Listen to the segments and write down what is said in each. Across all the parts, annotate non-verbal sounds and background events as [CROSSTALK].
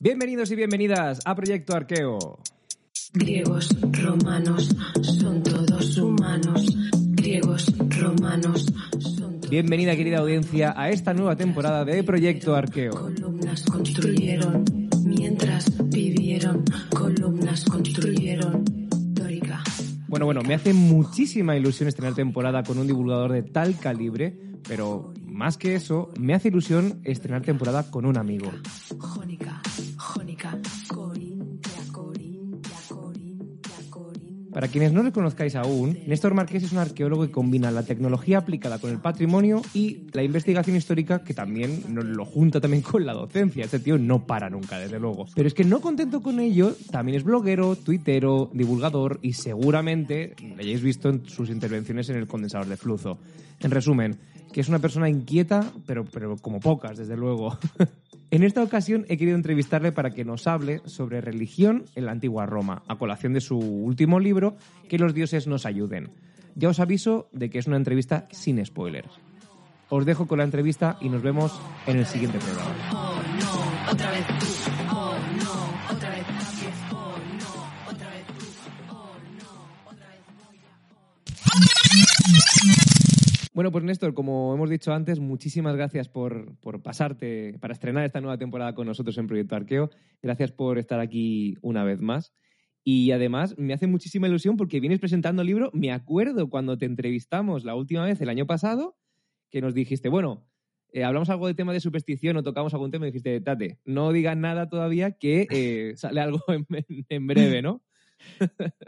Bienvenidos y bienvenidas a Proyecto Arqueo. Griegos, romanos, son todos humanos. Griegos, romanos, son todos Bienvenida, querida audiencia, a esta nueva temporada de Proyecto Arqueo. columnas construyeron mientras vivieron. Columnas construyeron. Dórica. Bueno, bueno, me hace muchísima ilusión estrenar temporada con un divulgador de tal calibre, pero más que eso, me hace ilusión estrenar temporada con un amigo. Para quienes no le conozcáis aún, Néstor Marqués es un arqueólogo que combina la tecnología aplicada con el patrimonio y la investigación histórica que también lo junta también con la docencia. Este tío no para nunca, desde luego. Pero es que no contento con ello, también es bloguero, tuitero, divulgador y seguramente le hayáis visto en sus intervenciones en el condensador de flujo. En resumen, que es una persona inquieta, pero, pero como pocas, desde luego. [LAUGHS] En esta ocasión he querido entrevistarle para que nos hable sobre religión en la antigua Roma, a colación de su último libro, Que los dioses nos ayuden. Ya os aviso de que es una entrevista sin spoilers. Os dejo con la entrevista y nos vemos en el siguiente programa. Oh Bueno, pues Néstor, como hemos dicho antes, muchísimas gracias por, por pasarte, para estrenar esta nueva temporada con nosotros en Proyecto Arqueo. Gracias por estar aquí una vez más. Y además me hace muchísima ilusión porque vienes presentando el libro. Me acuerdo cuando te entrevistamos la última vez, el año pasado, que nos dijiste, bueno, eh, hablamos algo de tema de superstición o tocamos algún tema y dijiste, Tate, no digas nada todavía que eh, [LAUGHS] sale algo en, breve, ¿no?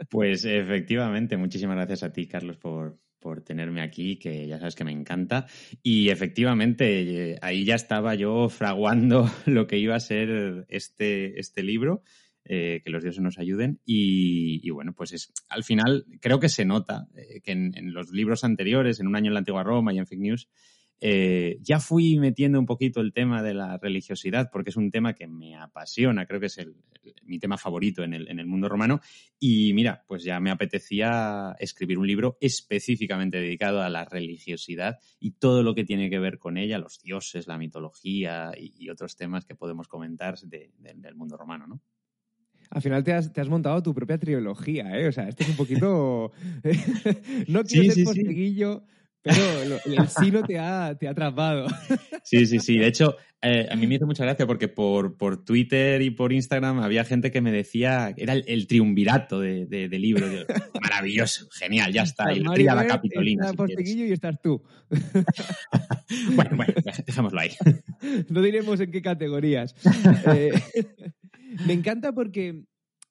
Pues efectivamente, muchísimas gracias a ti, Carlos, por, por tenerme aquí, que ya sabes que me encanta. Y efectivamente, eh, ahí ya estaba yo fraguando [LAUGHS] lo que iba a ser este, este libro, eh, que los dioses nos ayuden. Y, bueno, pues es, al final creo que se nota eh, que en los libros anteriores, en Un año en la antigua Roma y en Fake News, eh, ya fui metiendo un poquito el tema de la religiosidad, porque es un tema que me apasiona, creo que es el- el- mi tema favorito en el, en el mundo romano. Y mira, pues ya me apetecía escribir un libro específicamente dedicado a la religiosidad y todo lo que tiene que ver con ella, los dioses, la mitología y, y otros temas que podemos comentar de- de- del mundo romano, ¿no? Al final te has, te has montado tu propia trilogía, ¿eh? O sea, esto es un poquito... [LAUGHS] [LAUGHS] no quiero Sí, ser sí, pero el sino te ha, te ha atrapado. [LAUGHS] Sí, sí, sí. De hecho, eh, a mí me hizo mucha gracia porque por, por Twitter y por Instagram había gente que me decía, era el, el triunvirato de, de, de libro. Yo, Maravilloso, genial, ya está. Y la tríada Bert, capitolina. está si y estás tú. [LAUGHS] Bueno, bueno, dejémoslo ahí. [LAUGHS] No diremos en qué categorías. Eh, me encanta porque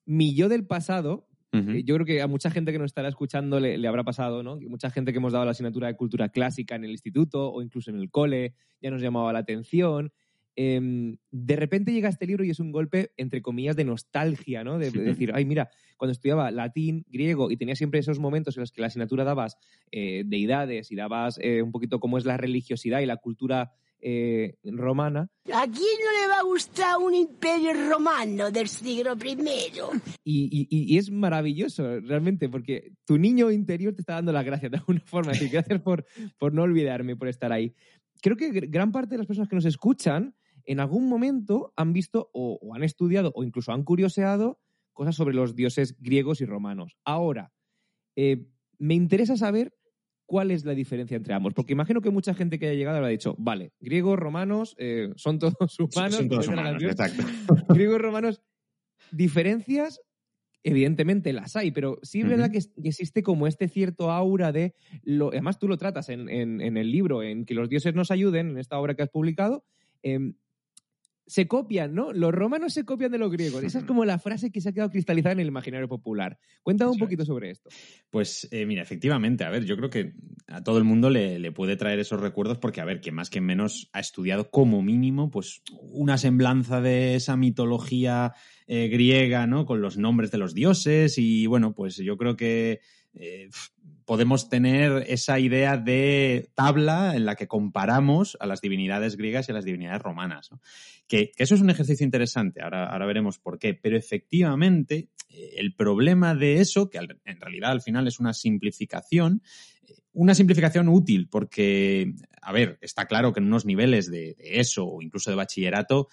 mi yo del pasado, Eh, yo creo que a mucha gente que nos estará escuchando le, le habrá pasado, ¿no? Mucha gente que hemos dado la asignatura de cultura clásica en el instituto o incluso en el cole ya nos llamaba la atención. Em, de repente llega este libro y es un golpe, entre comillas, de nostalgia, ¿no? De, de decir, ay, mira, cuando estudiaba latín, griego y tenía siempre esos momentos en los que la asignatura dabas eh, deidades y dabas eh, un poquito cómo es la religiosidad y la cultura eh, romana, ¿A quién no le va a gustar un imperio romano del siglo I? Y, y- y- y es maravilloso, realmente, porque tu niño interior te está dando las gracias de alguna forma. Así que gracias por, por no olvidarme, por estar ahí. Creo que gr- gran parte de las personas que nos escuchan en algún momento han visto o, o han estudiado o incluso han curioseado cosas sobre los dioses griegos y romanos. Ahora, eh, me interesa saber cuál es la diferencia entre ambos, porque imagino que mucha gente que haya llegado habrá dicho, vale, griegos, romanos, eh, son todos [LAUGHS] humanos. Son todos exacto. [LAUGHS] griegos romanos, diferencias, evidentemente las hay, pero sí es verdad que, existe como este cierto aura de. Lo, además, tú lo tratas en, en- en el libro, en que los dioses nos ayuden, en esta obra que has publicado. em, se copian, ¿no? Los romanos se copian de los griegos. Esa es como la frase que se ha quedado cristalizada en el imaginario popular. Cuéntame un poquito sobre esto. Pues eh, mira, efectivamente, a ver, yo creo que a todo el mundo le, le puede traer esos recuerdos porque, a ver, que más que menos ha estudiado como mínimo, pues una semblanza de esa mitología eh, griega, ¿no? Con los nombres de los dioses y, bueno, pues yo creo que eh, podemos tener esa idea de tabla en la que comparamos a las divinidades griegas y a las divinidades romanas. Que, eso es un ejercicio interesante, ahora, veremos por qué, pero efectivamente eh, el problema de eso, que en realidad al final es una simplificación, eh, una simplificación útil, porque, a ver, está claro que en unos niveles de, eso o incluso de bachillerato,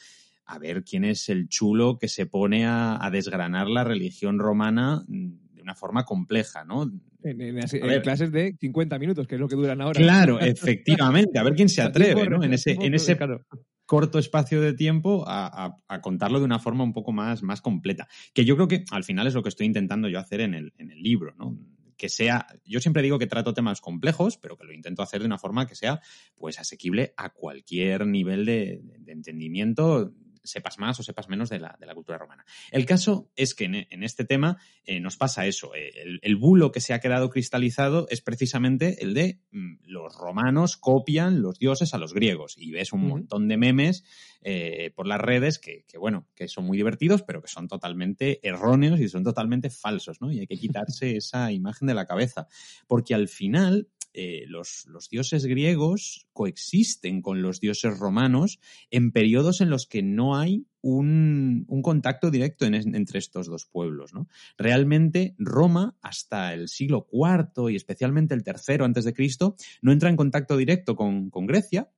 a ver quién es el chulo que se pone a, desgranar la religión romana de una forma compleja, ¿no? En, en- en ver. clases de 50 minutos, que es lo que duran ahora. Claro, [LAUGHS] efectivamente, a ver quién se atreve, ¿no? En ese, en ese corto espacio de tiempo a, a- a contarlo de una forma un poco más, más completa. Que yo creo que al final es lo que estoy intentando yo hacer en el, en el libro, ¿no? Que sea, yo siempre digo que trato temas complejos, pero que lo intento hacer de una forma que sea, pues, asequible a cualquier nivel de, de entendimiento, sepas más o sepas menos de la, de la cultura romana. El caso es que en, en este tema eh, nos pasa eso. eh, El, el bulo que se ha quedado cristalizado es precisamente el de mm, los romanos copian los dioses a los griegos. Y ves un montón de memes eh, por las redes que, que, bueno, que son muy divertidos, pero que son totalmente erróneos y son totalmente falsos, ¿no? Y hay que quitarse [LAUGHS] esa imagen de la cabeza. Porque al final. Eh, los, dioses griegos coexisten con los dioses romanos en periodos en los que no hay un, contacto directo en- entre estos dos pueblos. ¿no? Realmente Roma, hasta el siglo IV y especialmente el tercero antes de Cristo, no entra en contacto directo con Grecia.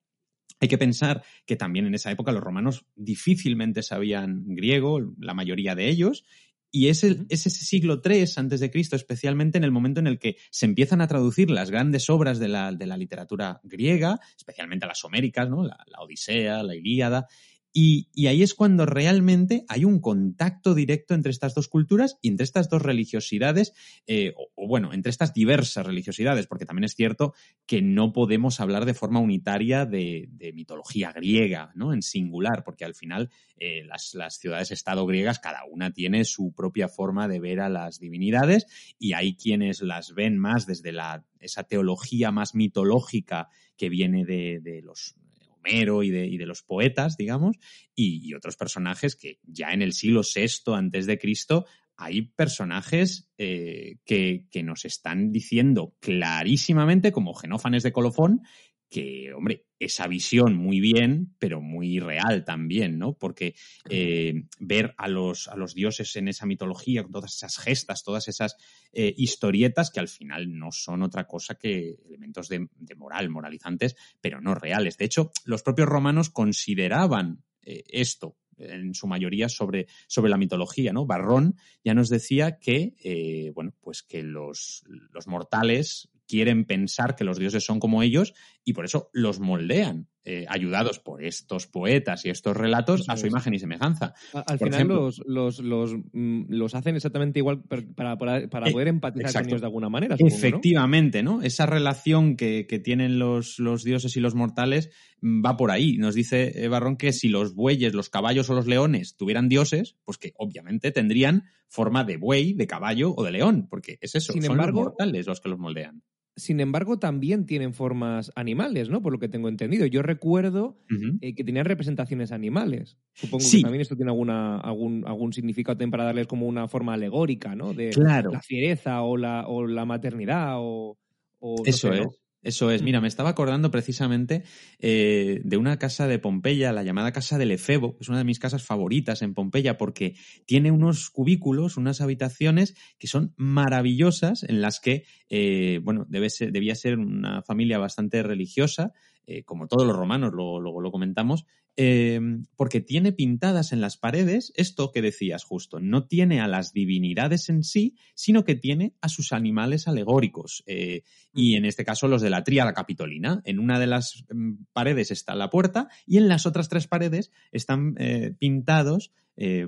Hay que pensar que también en esa época los romanos difícilmente sabían griego, la mayoría de ellos, y es, el, Ujú. es ese siglo III antes de Cristo, especialmente en el momento en el que se empiezan a traducir las grandes obras de la, de la literatura griega, especialmente las homéricas, ¿no? la, la Odisea, la Ilíada, y, ahí es cuando realmente hay un contacto directo entre estas dos culturas y entre estas dos religiosidades, eh, o, bueno, entre estas diversas religiosidades, porque también es cierto que no podemos hablar de forma unitaria de, mitología griega, ¿no? En singular, porque al final eh, las, ciudades-estado griegas, cada una tiene su propia forma de ver a las divinidades y hay quienes las ven más desde esa teología más mitológica que viene de los Homero y de, los poetas, digamos, y, y, otros personajes que ya en el siglo VI antes de Cristo hay personajes eh, que, que, nos están diciendo clarísimamente, como Genófanes de Colofón, que, hombre, esa visión muy bien, pero muy real también, ¿no? Porque eh, ver a los, a los dioses en esa mitología, con todas esas gestas, todas esas eh, historietas que al final no son otra cosa que elementos de, de moral, moralizantes, pero no reales. De hecho, los propios romanos consideraban eh, esto en su mayoría sobre, sobre la mitología, ¿no? Barrón ya nos decía que, bueno, pues que los, los mortales quieren pensar que los dioses son como ellos y por eso los moldean, eh, ayudados por estos poetas y estos relatos a su imagen y semejanza. A- Al Por final ejemplo. los, los, los, mm, los hacen exactamente igual para, para, Eh, poder empatizar con ellos de alguna manera. Efectivamente, ¿no? Esa relación que, que tienen los, los dioses y los mortales mm, va por ahí. Nos dice Barrón que si los bueyes, los caballos o los leones tuvieran dioses, pues que obviamente tendrían forma de buey, de caballo o de león, porque es eso, Sin son embargo- los mortales los que los moldean. Sin embargo, también tienen formas animales, ¿no? Por lo que tengo entendido. Yo recuerdo eh, que tenían representaciones animales. Supongo Sí. que también esto tiene alguna, algún, algún significado también para darles como una forma alegórica, ¿no? De Claro. la fiereza o la, o la maternidad o... o no Eso sé, es. ¿no? Eso es. Mira, me estaba acordando precisamente eh, de una casa de Pompeya, la llamada Casa del Efebo, que es una de mis casas favoritas en Pompeya, porque tiene unos cubículos, unas habitaciones que son maravillosas, en las que, eh, bueno, debe ser, debía ser una familia bastante religiosa, eh, como todos los romanos, luego, luego lo comentamos, eh, porque tiene pintadas en las paredes esto que decías justo, no tiene a las divinidades en sí, sino que tiene a sus animales alegóricos. Eh, y en este caso los de la tríada capitolina. En una de las mm, paredes está la puerta y en las otras tres paredes están eh, pintados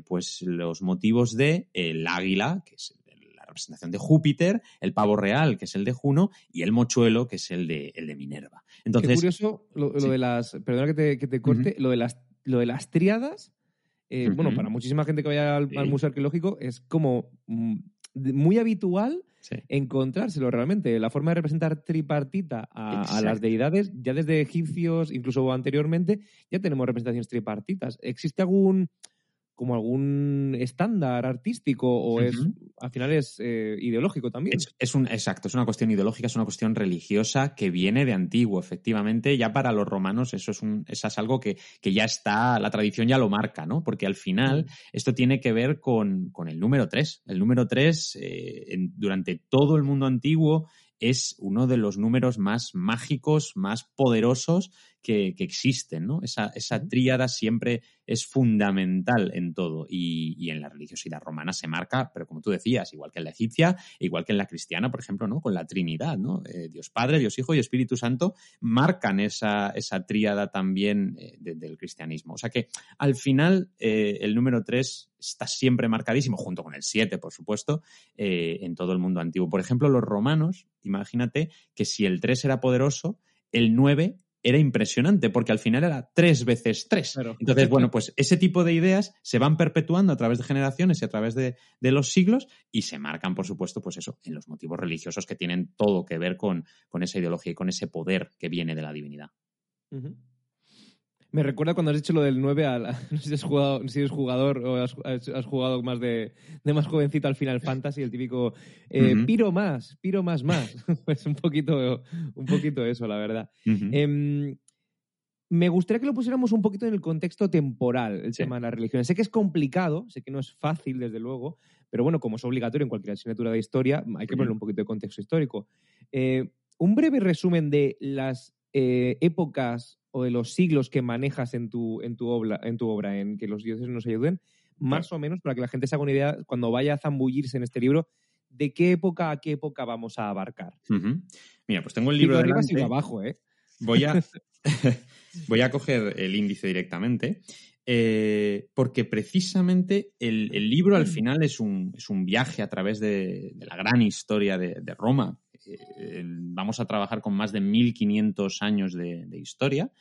pues los motivos de el águila, que es representación de Júpiter, el pavo real, que es el de Juno, y el mochuelo, que es el de, el de Minerva. Qué Entonces, curioso lo, lo sí. de las. Perdona que te, que te corte, lo, de las, lo de las tríadas. eh. Bueno, para muchísima gente que vaya al, Sí. al Museo Arqueológico es como mm, muy habitual sí. encontrárselo realmente. La forma de representar tripartita a, las deidades, ya desde egipcios, incluso anteriormente, ya tenemos representaciones tripartitas. ¿Existe algún como algún estándar artístico o es al final es eh, ideológico también? Es, es un, exacto, es una cuestión ideológica, es una cuestión religiosa que viene de antiguo, efectivamente. Ya para los romanos eso es, un, eso es algo que, que ya está, la tradición ya lo marca, ¿no? Porque al final esto tiene que ver con, con el número 3. El número 3, durante todo el mundo antiguo, es uno de los números más mágicos, más poderosos que, que existen, ¿no? Esa, esa tríada siempre es fundamental en todo y, y, en la religiosidad romana se marca, pero como tú decías, igual que en la egipcia, igual que en la cristiana, por ejemplo, ¿no? Con la Trinidad, ¿no? Eh, Dios Padre, Dios Hijo y Espíritu Santo marcan esa, esa tríada también eh, de, del cristianismo. O sea que al final eh, el número 3 está siempre marcadísimo, junto con el 7, por supuesto, eh, en todo el mundo antiguo. Por ejemplo, los romanos, imagínate que si el 3 era poderoso, el 9 era impresionante, porque al final era tres veces tres. Claro. Entonces, bueno, pues ese tipo de ideas se van perpetuando a través de generaciones y a través de, de, los siglos y se marcan, por supuesto, pues eso, en los motivos religiosos que tienen todo que ver con, con esa ideología y con ese poder que viene de la divinidad. Uh -huh. Me recuerda cuando has dicho lo del 9 a la, [LAUGHS] no sé si has jugado, si eres jugador o has, has jugado más de, de, más jovencito al Final Fantasy, el típico eh, uh -huh. piro más, piro más más. [LAUGHS] pues un poquito, un poquito eso, la verdad. Uh -huh. eh, me gustaría que lo pusiéramos un poquito en el contexto temporal, el sí. tema de la religión. Sé que es complicado, sé que no es fácil, desde luego, pero bueno, como es obligatorio en cualquier asignatura de historia, hay que ponerle un poquito de contexto histórico. Eh, un breve resumen de las eh, épocas o de los siglos que manejas en tu, en tu, obra, en tu obra, en que los dioses nos ayuden, más claro. o menos para que la gente se haga una idea cuando vaya a zambullirse en este libro de qué época a qué época vamos a abarcar. Uh -huh. Mira, pues tengo el libro de arriba y abajo, ¿eh? Voy a, [LAUGHS] voy a coger el índice directamente. Eh, porque precisamente el, el, libro al final es un, es un viaje a través de, de la gran historia de, de Roma. Eh, vamos a trabajar con más de 1500 años de, de historia.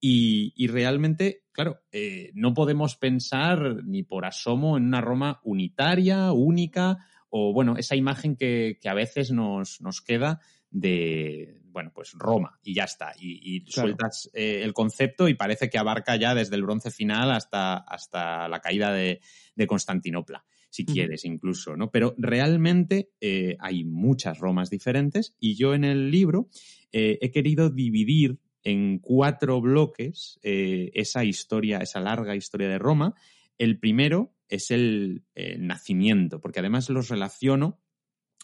Y, y, realmente, claro, eh, no podemos pensar ni por asomo en una Roma unitaria, única, o bueno, esa imagen que, que a veces nos, nos queda de, bueno, pues Roma y ya está. Y, y claro. sueltas eh, el concepto y parece que abarca ya desde el bronce final hasta, hasta la caída de, de Constantinopla, si quieres, incluso, ¿no? Pero realmente eh, hay muchas Romas diferentes y yo en el libro eh, he querido dividir en cuatro bloques eh, esa historia, esa larga historia de Roma. El primero es el, el nacimiento, porque además los relaciono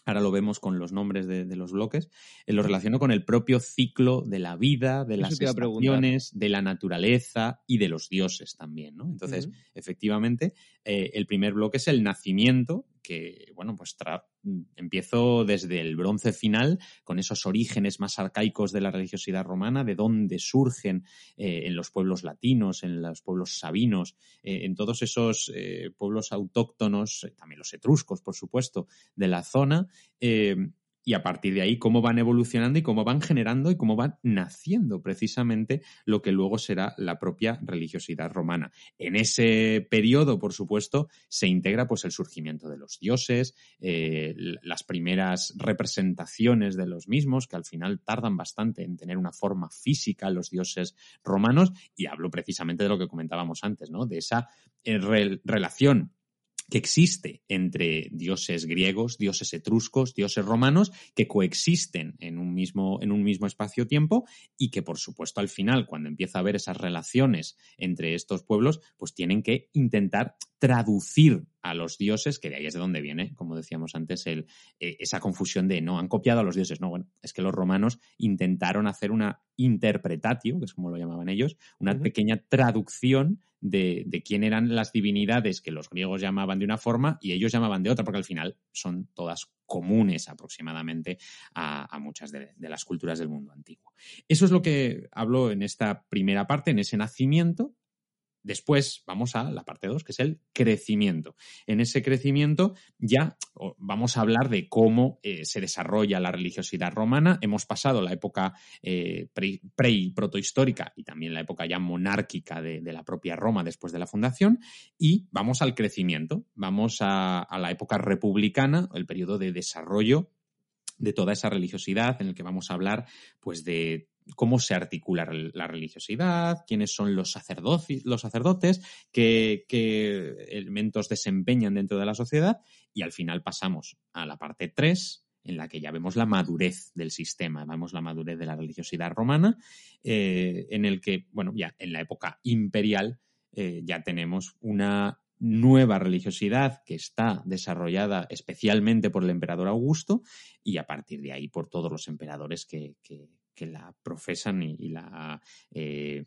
ahora lo vemos con los nombres de, de los bloques, eh, lo relaciono con el propio ciclo de la vida, de las estaciones, de la naturaleza y de los dioses también, ¿no? Entonces, uh -huh. efectivamente, eh, el primer bloque es el nacimiento, que, bueno, pues empiezo desde el bronce final, con esos orígenes más arcaicos de la religiosidad romana, de dónde surgen eh, en los pueblos latinos, en los pueblos sabinos, eh, en todos esos eh, pueblos autóctonos, también los etruscos, por supuesto, de la zona, y a partir de ahí cómo van evolucionando y cómo van generando y cómo van naciendo precisamente lo que luego será la propia religiosidad romana. En ese periodo, por supuesto, se integra pues el surgimiento de los dioses, eh, las primeras representaciones de los mismos, que al final tardan bastante en tener una forma física los dioses romanos, y hablo precisamente de lo que comentábamos antes, ¿no? De esa eh, re relación que existe entre dioses griegos, dioses etruscos, dioses romanos, que coexisten en un mismo, en un mismo espacio-tiempo y que, por supuesto, al final, cuando empieza a haber esas relaciones entre estos pueblos, pues tienen que intentar traducir a los dioses, que de ahí es de donde viene, como decíamos antes, el, eh, esa confusión de no, han copiado a los dioses. No, bueno, es que los romanos intentaron hacer una interpretatio, que es como lo llamaban ellos, una uh -huh. pequeña traducción de, de, quién eran las divinidades que los griegos llamaban de una forma y ellos llamaban de otra, porque al final son todas comunes aproximadamente a, a muchas de, de, las culturas del mundo antiguo. Eso es lo que hablo en esta primera parte, en ese nacimiento, Después vamos a la parte 2, que es el crecimiento. En ese crecimiento ya vamos a hablar de cómo eh, se desarrolla la religiosidad romana. Hemos pasado la época eh, pre, y protohistórica y también la época ya monárquica de, la propia Roma después de la fundación y vamos al crecimiento. Vamos a, a la época republicana, el periodo de desarrollo de toda esa religiosidad en el que vamos a hablar pues de cómo se articula la religiosidad, quiénes son los sacerdotes, qué, elementos desempeñan dentro de la sociedad y al final pasamos a la parte 3 en la que ya vemos la madurez del sistema, vemos la madurez de la religiosidad romana, eh, en el que, bueno, ya en la época imperial eh, ya tenemos una nueva religiosidad que está desarrollada especialmente por el emperador Augusto y a partir de ahí por todos los emperadores que, que la profesan y, la eh,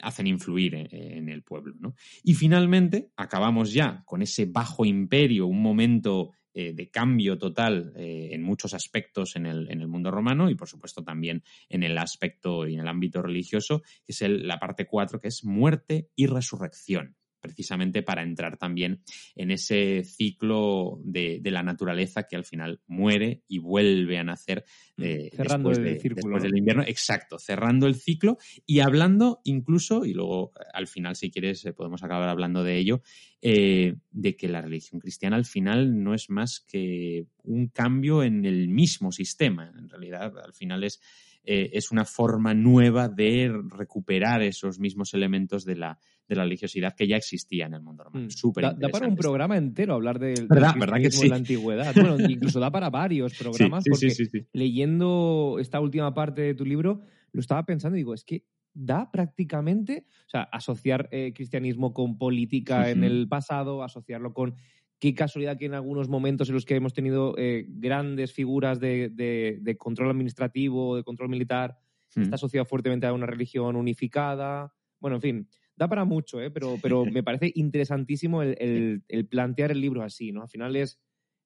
hacen influir en, en el pueblo. ¿no? Y finalmente acabamos ya con ese bajo imperio, un momento eh, de cambio total eh, en muchos aspectos en el, en el, mundo romano y, por supuesto, también en el aspecto y en el ámbito religioso, que es el, la parte 4, que es muerte y resurrección precisamente para entrar también en ese ciclo de, de, la naturaleza que al final muere y vuelve a nacer eh, cerrando después, el de, círculo, después ¿no? del invierno. Exacto, cerrando el ciclo y hablando incluso, y luego al final, si quieres, eh, podemos acabar hablando de ello, eh, de que la religión cristiana al final no es más que un cambio en el mismo sistema. En realidad, al final es eh, es una forma nueva de recuperar esos mismos elementos de la, de la religiosidad que ya existía en el mundo romano. Mm. Súper da, da, para un programa entero hablar del, ¿Verdad? del ¿verdad que sí? en la antigüedad. Bueno, [LAUGHS] incluso da para varios programas sí, sí, porque sí, leyendo esta última parte de tu libro lo estaba pensando y digo, es que da prácticamente, o sea, asociar eh, cristianismo con política uh -huh. en el pasado, asociarlo con qué casualidad que en algunos momentos en los que hemos tenido eh, grandes figuras de, de, de, control administrativo, de control militar, está asociado fuertemente a una religión unificada. Bueno, en fin, da para mucho, ¿eh? pero, pero me parece interesantísimo el, el, el, plantear el libro así, ¿no? Al final es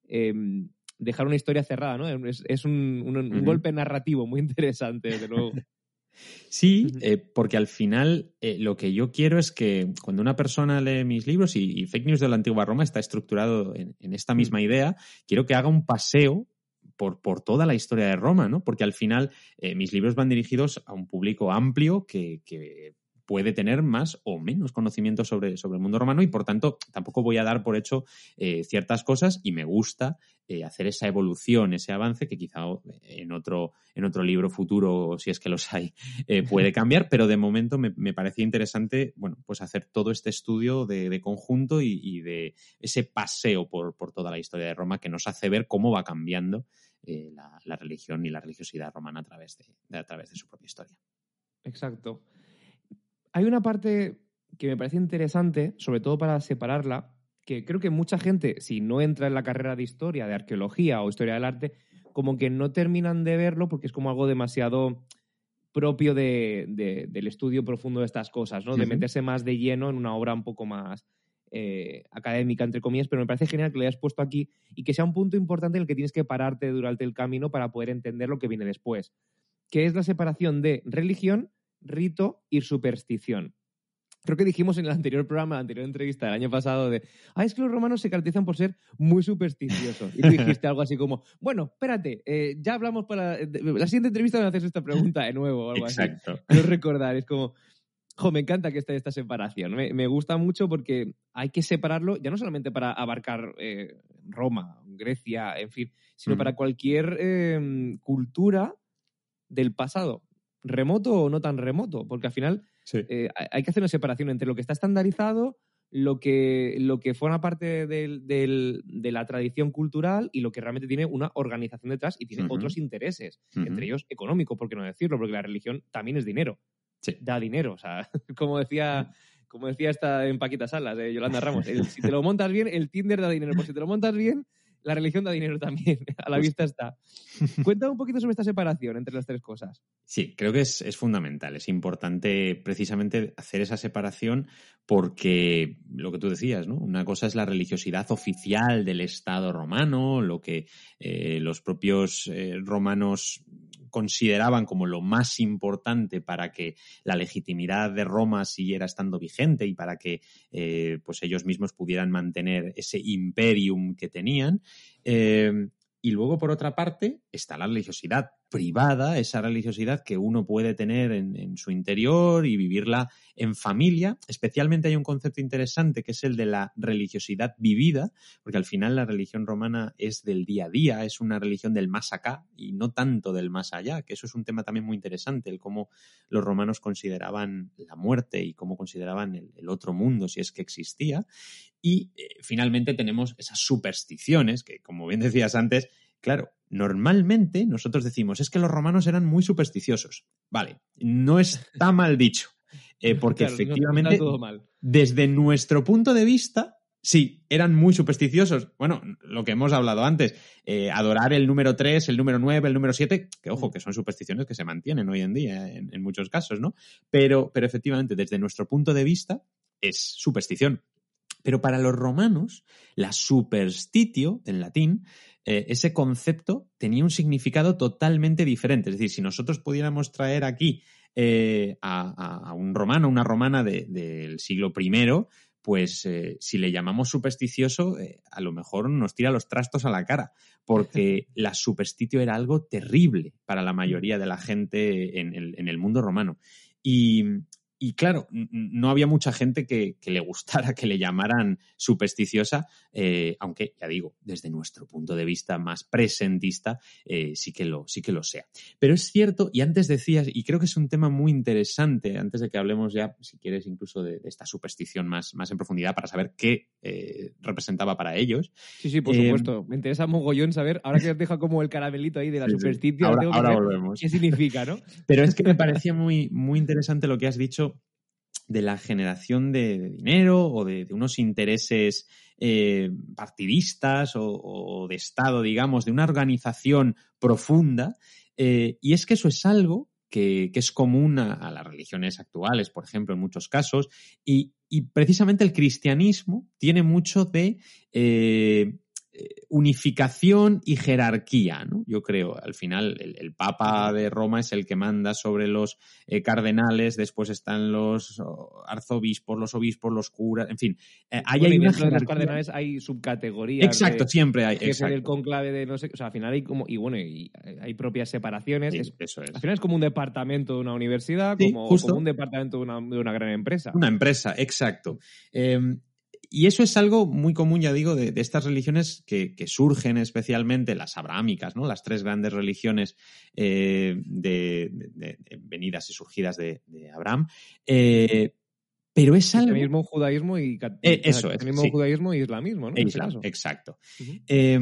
eh, dejar una historia cerrada, ¿no? Es, es un, un, un uh -huh. golpe narrativo muy interesante, desde luego. [LAUGHS] Sí, eh, porque al final eh, lo que yo quiero es que cuando una persona lee mis libros y, y Fake News de la Antigua Roma está estructurado en, en esta misma idea, quiero que haga un paseo por, por, toda la historia de Roma, ¿no? Porque al final eh, mis libros van dirigidos a un público amplio que, que puede tener más o menos conocimiento sobre, sobre, el mundo romano y por tanto tampoco voy a dar por hecho eh, ciertas cosas y me gusta eh, hacer esa evolución, ese avance que quizá en otro, en otro libro futuro, si es que los hay, eh, puede [LAUGHS] cambiar, pero de momento me, me, parecía interesante, bueno, pues hacer todo este estudio de, de conjunto y, y, de ese paseo por, por, toda la historia de Roma que nos hace ver cómo va cambiando eh, la, la, religión y la religiosidad romana a través de, de, a través de su propia historia. Exacto hay una parte que me parece interesante, sobre todo para separarla, que creo que mucha gente, si no entra en la carrera de historia, de arqueología o historia del arte, como que no terminan de verlo porque es como algo demasiado propio de, de, del estudio profundo de estas cosas, ¿no? De meterse más de lleno en una obra un poco más eh, académica, entre comillas, pero me parece genial que lo hayas puesto aquí y que sea un punto importante en el que tienes que pararte durante el camino para poder entender lo que viene después, que es la separación de religión rito y superstición. Creo que dijimos en el anterior programa, la anterior entrevista del año pasado, de, ah, es que los romanos se caracterizan por ser muy supersticiosos. Y tú dijiste algo así como, bueno, espérate, eh, ya hablamos para... La siguiente entrevista me haces esta pregunta de nuevo o algo Exacto. así. No recordar, es como, jo, me encanta que esté esta separación. Me, me, gusta mucho porque hay que separarlo, ya no solamente para abarcar eh, Roma, Grecia, en fin, sino mm. para cualquier eh, cultura del pasado remoto o no tan remoto, porque al final sí. eh, hay que hacer una separación entre lo que está estandarizado, lo que, lo que forma parte del, del, de la tradición cultural y lo que realmente tiene una organización detrás y tiene uh -huh. otros intereses, uh -huh. entre ellos económico, por qué no decirlo, porque la religión también es dinero, sí. da dinero, o sea, [LAUGHS] como decía... Como decía esta en Paquita Salas, eh, Yolanda Ramos, el, si te lo [LAUGHS] montas bien, el Tinder da dinero, pues si te lo montas bien, la religión da dinero también, [LAUGHS] a la pues... vista está. [LAUGHS] Cuéntame un poquito sobre esta separación entre las tres cosas. Sí, creo que es, es, fundamental, es importante precisamente hacer esa separación porque lo que tú decías, ¿no? Una cosa es la religiosidad oficial del Estado romano, lo que eh, los propios eh, romanos consideraban como lo más importante para que la legitimidad de Roma siguiera estando vigente y para que eh, pues ellos mismos pudieran mantener ese imperium que tenían. Eh, y luego, por otra parte, está la religiosidad privada, esa religiosidad que uno puede tener en, su interior y vivirla en familia. Especialmente hay un concepto interesante que es el de la religiosidad vivida, porque al final la religión romana es del día a día, es una religión del más acá y no tanto del más allá, que eso es un tema también muy interesante, el cómo los romanos consideraban la muerte y cómo consideraban el, el otro mundo, si es que existía. Y eh, finalmente tenemos esas supersticiones que, como bien decías antes, Claro, normalmente nosotros decimos, es que los romanos eran muy supersticiosos. Vale, no está [LAUGHS] mal dicho, eh, porque claro, efectivamente, no, mal. desde nuestro punto de vista, Sí, eran muy supersticiosos. Bueno, lo que hemos hablado antes, eh, adorar el número 3, el número 9, el número 7, que ojo, que son supersticiones que se mantienen hoy en día en, en muchos casos, ¿no? Pero, pero efectivamente, desde nuestro punto de vista, es superstición. Pero para los romanos, la superstitio, en latín, eh, ese concepto tenía un significado totalmente diferente. Es decir, si nosotros pudiéramos traer aquí eh, a, un romano, una romana de- del siglo I, pues eh, si le llamamos supersticioso, eh, a lo mejor nos tira los trastos a la cara, porque [LAUGHS] la superstitio era algo terrible para la mayoría de la gente en el, en el mundo romano. Y, y claro, no había mucha gente que, que le gustara que le llamaran supersticiosa, eh, aunque, ya digo, desde nuestro punto de vista más presentista, eh, sí, que lo, sí que lo sea. Pero es cierto, y antes decías, y creo que es un tema muy interesante, antes de que hablemos ya, si quieres, incluso de, de esta superstición más, más en profundidad para saber qué eh, representaba para ellos. Sí, sí, por supuesto. Me interesa mogollón saber, ahora que os deja como el caramelito ahí de la Sí, sí. superstición, Ahora, tengo que ahora volvemos. qué significa, ¿no? [LAUGHS] Pero es que me parecía muy, muy interesante lo que has dicho de la generación de, dinero o de, unos intereses eh, partidistas o, de Estado, digamos, de una organización profunda. Eh, y es que eso es algo que, que es común a, las religiones actuales, por ejemplo, en muchos casos. Y, y precisamente el cristianismo tiene mucho de eh, unificación y jerarquía, ¿no? Yo creo, al final, el, el Papa de Roma es el que manda sobre los eh, cardenales, después están los arzobispos, los obispos, los curas, en fin, eh, Bueno, hay una dentro de los cardenales hay subcategorías. Exacto, de siempre hay. del Exacto. conclave de no sé, o sea, al final hay como y bueno, y hay propias separaciones. Sí, Es- eso es. al final es como un departamento de una universidad, Sí, como, un departamento de una, de una gran empresa. Una empresa, exacto. Eh, y eso es algo muy común, ya digo, de, de estas religiones que, que surgen especialmente, las abrahámicas, ¿no? Las tres grandes religiones eh, de, de- de- de venidas y surgidas de, Abraham. Eh, pero es algo. Cristianismo, judaísmo y Eh, eso es, sí. judaísmo y islamismo, ¿no? este Islam, exacto. Eh,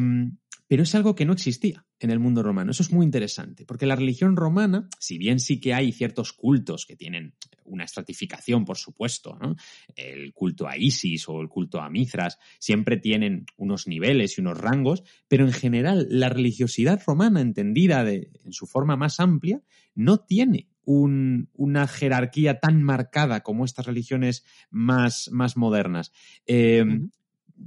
pero es algo que no existía en el mundo romano. Eso es muy interesante, porque la religión romana, si bien sí que hay ciertos cultos que tienen una estratificación, por supuesto, ¿no? el culto a Isis o el culto a Mithras, siempre tienen unos niveles y unos rangos, pero en general la religiosidad romana, entendida en su forma más amplia, no tiene un- una jerarquía tan marcada como estas religiones más, más modernas. Eh.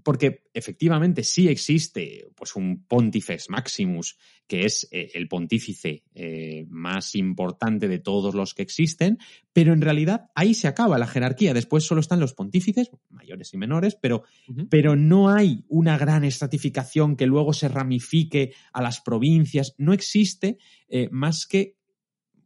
Porque efectivamente sí existe pues un pontifex maximus, que es eh, el pontífice eh, más importante de todos los que existen, pero en realidad ahí se acaba la jerarquía. Después solo están los pontífices, mayores y menores, pero, pero no hay una gran estratificación que luego se ramifique a las provincias. No existe eh, más que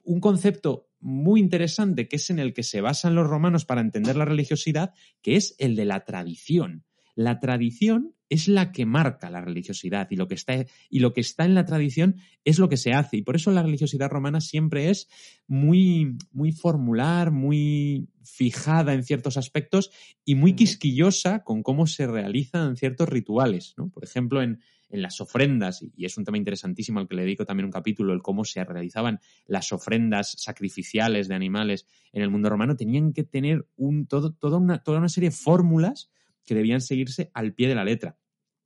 un concepto muy interesante que es en el que se basan los romanos para entender la religiosidad, que es el de la tradición. La tradición es la que marca la religiosidad y lo que está, y lo que está en la tradición es lo que se hace. Y por eso la religiosidad romana siempre es muy, muy formular, muy fijada en ciertos aspectos y muy quisquillosa con cómo se realizan ciertos rituales. ¿no? Por ejemplo, en, en las ofrendas, y- y es un tema interesantísimo al que le dedico también un capítulo, el cómo se realizaban las ofrendas sacrificiales de animales en el mundo romano, tenían que tener un, todo, toda, una, toda una serie de fórmulas que debían seguirse al pie de la letra.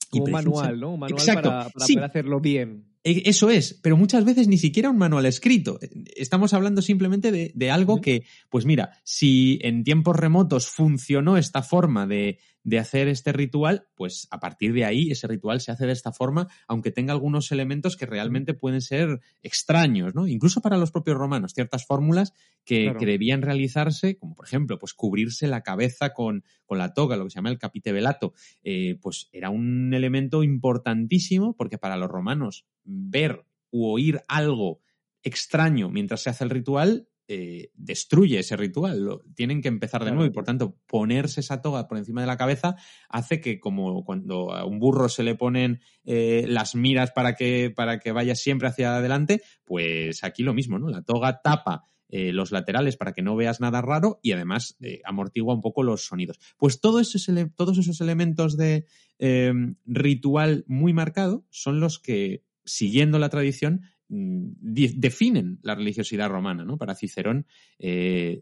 Como un manual, ¿no? Un manual Exacto, para, para sí. poder hacerlo bien. E- Eso es, pero muchas veces ni siquiera un manual escrito. Estamos hablando simplemente de, de algo que, pues mira, si en tiempos remotos funcionó esta forma de, de hacer este ritual, pues a partir de ahí ese ritual se hace de esta forma, aunque tenga algunos elementos que realmente pueden ser extraños, ¿no? Incluso para los propios romanos, ciertas fórmulas que, Claro. que debían realizarse, como por ejemplo, pues cubrirse la cabeza con, con la toga, lo que se llama el capite velato, eh, pues era un elemento importantísimo porque para los romanos ver u oír algo extraño mientras se hace el ritual eh, destruye ese ritual. Lo- tienen que empezar de Claro. nuevo y por tanto ponerse esa toga por encima de la cabeza hace que como cuando a un burro se le ponen eh, las miras para que, para que vaya siempre hacia adelante, pues aquí lo mismo, ¿no? La toga tapa eh, los laterales para que no veas nada raro y además eh, amortigua un poco los sonidos. Pues todo esos todos esos elementos de eh, ritual muy marcado son los que, siguiendo la tradición, di- definen la religiosidad romana. ¿no? Para Cicerón, eh,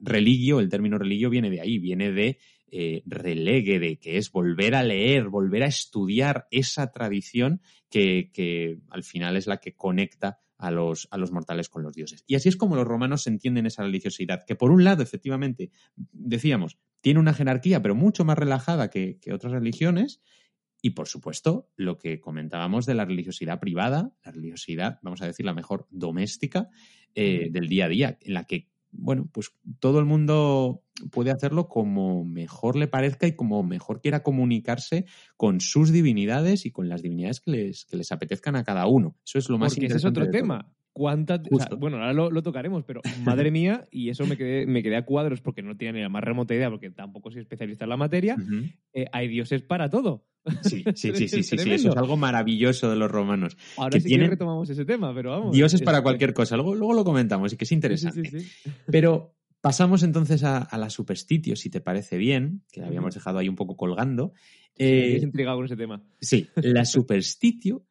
religio, el término religio viene de ahí, viene de eh, relegue de que es volver a leer, volver a estudiar esa tradición que, que al final es la que conecta a los, a los mortales con los dioses. Y así es como los romanos entienden esa religiosidad, que por un lado, efectivamente, decíamos, tiene una jerarquía, pero mucho más relajada que otras religiones, y por supuesto, lo que comentábamos de la religiosidad privada, la religiosidad, vamos a decir, la mejor doméstica eh, del día a día, en la que, bueno, pues todo el mundo puede hacerlo como mejor le parezca y como mejor quiera comunicarse con sus divinidades y con las divinidades que les, que les apetezcan a cada uno. Eso es lo más Porque ese es interesante. otro todo. Tema. ¿Cuántas, o sea, Justo. bueno, ahora lo, lo tocaremos, pero [LAUGHS] madre mía, y eso me quedé, me quedé a cuadros porque no tenía ni la más remota idea, porque tampoco soy especialista en la materia. Eh, hay dioses para todo. Sí, sí, sí, sí, sí, eso es algo maravilloso de los romanos. Ahora que sí tienen que retomamos ese tema, pero vamos. Dioses es para cualquier cosa. Luego, luego lo comentamos y que es interesante. sí. Pero pasamos entonces a, a la superstitio, si te parece bien, que la habíamos dejado ahí un poco colgando. Eh, intrigado con ese tema. sí, la [LAUGHS] superstitio,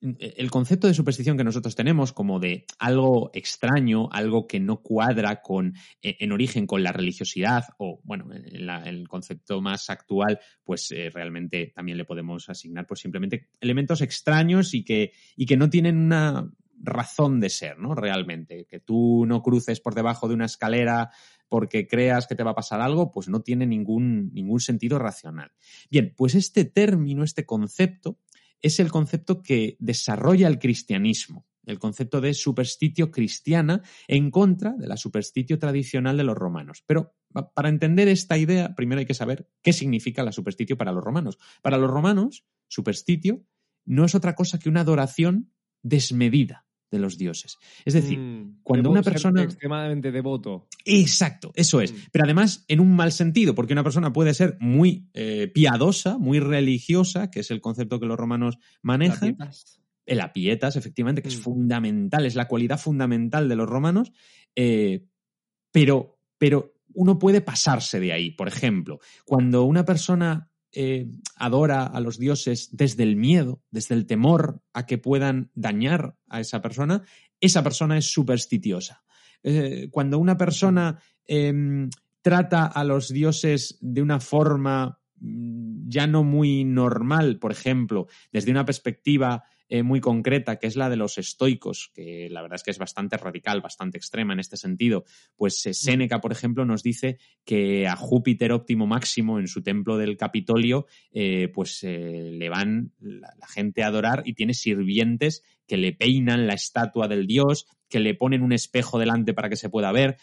el concepto de superstición que nosotros tenemos como de algo extraño, algo que no cuadra con, eh, en origen con la religiosidad, o bueno, el concepto más actual, pues eh, realmente también le podemos asignar pues simplemente elementos extraños y que, y que no tienen una razón de ser, ¿no? Realmente. Que tú no cruces por debajo de una escalera porque creas que te va a pasar algo, pues no tiene ningún, ningún sentido racional. Bien, pues este término, este concepto, es el concepto que desarrolla el cristianismo, el concepto de superstitio cristiana en contra de la superstitio tradicional de los romanos. Pero pa- para entender esta idea, primero hay que saber qué significa la superstitio para los romanos. Para los romanos, superstitio no es otra cosa que una adoración desmedida de los dioses. Es decir, Mm, cuando una ser persona- extremadamente devoto. Exacto, eso es. Mm. Pero además en un mal sentido, porque una persona puede ser muy eh, piadosa, muy religiosa, que es el concepto que los romanos manejan. La pietas, efectivamente, que es Mm. fundamental, es la cualidad fundamental de los romanos, eh, pero, pero uno puede pasarse de ahí. Por ejemplo, cuando una persona eh, adora a los dioses desde el miedo, desde el temor a que puedan dañar a esa persona, esa persona es supersticiosa. Eh, cuando una persona em, trata a los dioses de una forma mm, ya no muy normal, por ejemplo, desde una perspectiva eh, muy concreta, que es la de los estoicos, que la verdad es que es bastante radical, bastante extrema en este sentido, pues eh, Séneca, por ejemplo, nos dice que a Júpiter óptimo máximo en su templo del Capitolio, eh, pues eh, le van la, la gente a adorar y tiene sirvientes que le peinan la estatua del dios, que le ponen un espejo delante para que se pueda ver.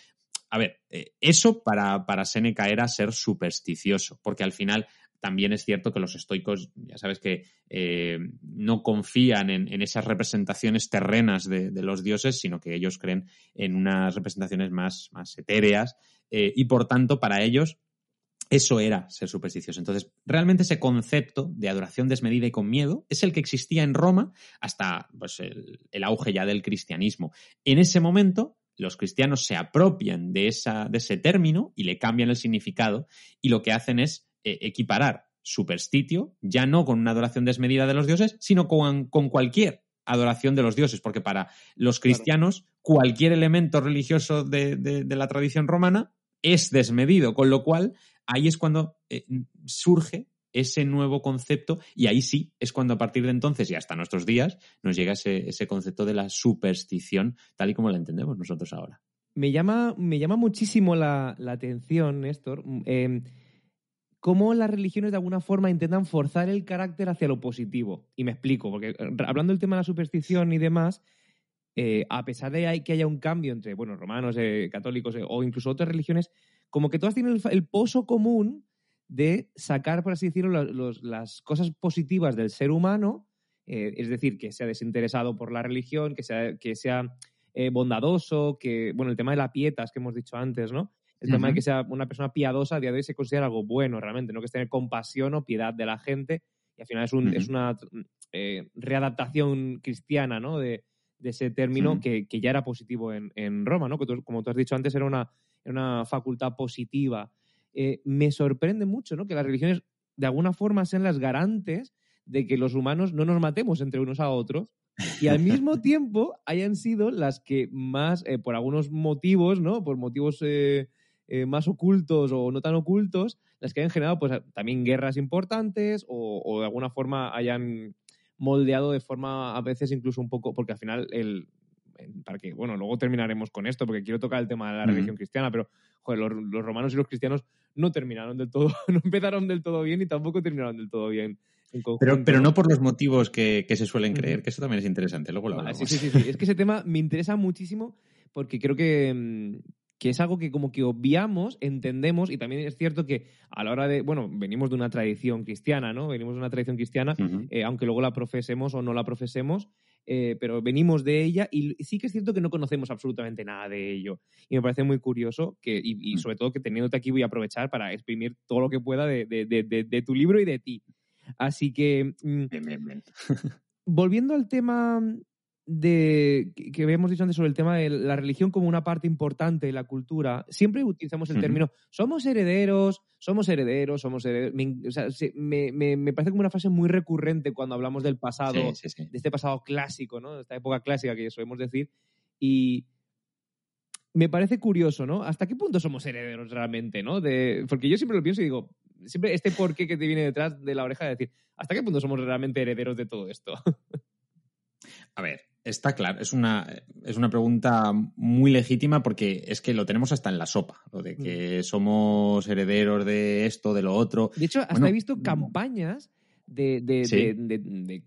A ver, eso para, para Séneca era ser supersticioso, porque al final también es cierto que los estoicos, ya sabes que eh, no confían en, en esas representaciones terrenas de, los dioses, sino que ellos creen en unas representaciones más, más etéreas eh, y por tanto para ellos eso era ser supersticioso. Entonces, realmente ese concepto de adoración desmedida y con miedo es el que existía en Roma hasta pues, el, el auge ya del cristianismo. En ese momento, los cristianos se apropian de, esa, de ese término y le cambian el significado y lo que hacen es eh, equiparar superstitio, ya no con una adoración desmedida de los dioses, sino con, con cualquier adoración de los dioses, porque para los cristianos cualquier elemento religioso de, de, de, la tradición romana es desmedido, con lo cual ahí es cuando eh, surge ese nuevo concepto y ahí sí es cuando a partir de entonces y hasta nuestros días nos llega ese, ese concepto de la superstición tal y como la entendemos nosotros ahora. Me llama, me llama muchísimo la, la atención, Néstor, eh, cómo las religiones de alguna forma intentan forzar el carácter hacia lo positivo. Y me explico, porque eh, hablando del tema de la superstición y demás, eh, a pesar de que haya un cambio entre bueno, romanos, eh, católicos o incluso otras religiones, como que todas tienen el, pozo común de sacar, por así decirlo, las cosas positivas del ser humano, es decir, que sea desinteresado por la religión, que sea, que sea bondadoso, que, bueno, el tema de la pietas que hemos dicho antes, ¿no? El uh -huh. tema de que sea una persona piadosa a día de hoy se considera algo bueno realmente, no que es tener compasión o piedad de la gente y al final es, un, uh -huh. es una eh, readaptación cristiana, ¿no? De, de ese término uh -huh. que, que, ya era positivo en, en Roma, ¿no? Que tú, como tú has dicho antes, era una, era una facultad positiva. Eh, me sorprende mucho, ¿no? Que las religiones de alguna forma sean las garantes de que los humanos no nos matemos entre unos a otros y al mismo [LAUGHS] tiempo hayan sido las que más, eh, por algunos motivos, ¿no? Por motivos eh, eh, más ocultos o no tan ocultos, las que hayan generado pues también guerras importantes o, o de alguna forma hayan moldeado de forma a veces incluso un poco, porque al final el, para que, bueno, luego terminaremos con esto, porque quiero tocar el tema de la religión cristiana, pero joder, los, los romanos y los cristianos no terminaron del todo, [LAUGHS] no empezaron del todo bien y tampoco terminaron del todo bien. Pero, pero no por los motivos que, que se suelen creer, que eso también es interesante. Luego lo hablamos. sí, sí, sí, sí. Es que ese tema me interesa muchísimo porque creo que, mm, que es algo que como que obviamos, entendemos y también es cierto que a la hora de, bueno, venimos de una tradición cristiana, ¿no? Venimos de una tradición cristiana, eh, aunque luego la profesemos o no la profesemos, eh, pero venimos de ella y sí que es cierto que no conocemos absolutamente nada de ello. Y me parece muy curioso que, y, y Mm. sobre todo que teniéndote aquí voy a aprovechar para exprimir todo lo que pueda de, de- de- de- de tu libro y de ti. Así que mm, Bien, bien, bien. [LAUGHS] volviendo al tema de que habíamos dicho antes sobre el tema de la religión como una parte importante de la cultura, siempre utilizamos el término somos herederos, somos herederos, somos herederos. Me, o sea, se- me- me- me parece como una frase muy recurrente cuando hablamos del pasado, Sí, sí, sí. de este pasado clásico, ¿no? De esta época clásica que solemos decir. Y me parece curioso, ¿no? ¿Hasta qué punto somos herederos realmente, ¿no? De, porque yo siempre lo pienso y digo, siempre este porqué que te viene detrás de la oreja de decir, ¿hasta qué punto somos realmente herederos de todo esto? [LAUGHS] A ver, está claro, es una, es una pregunta muy legítima porque es que lo tenemos hasta en la sopa, lo de que somos herederos de esto, de lo otro. De hecho, hasta Bueno, he visto campañas de, de- Sí. de-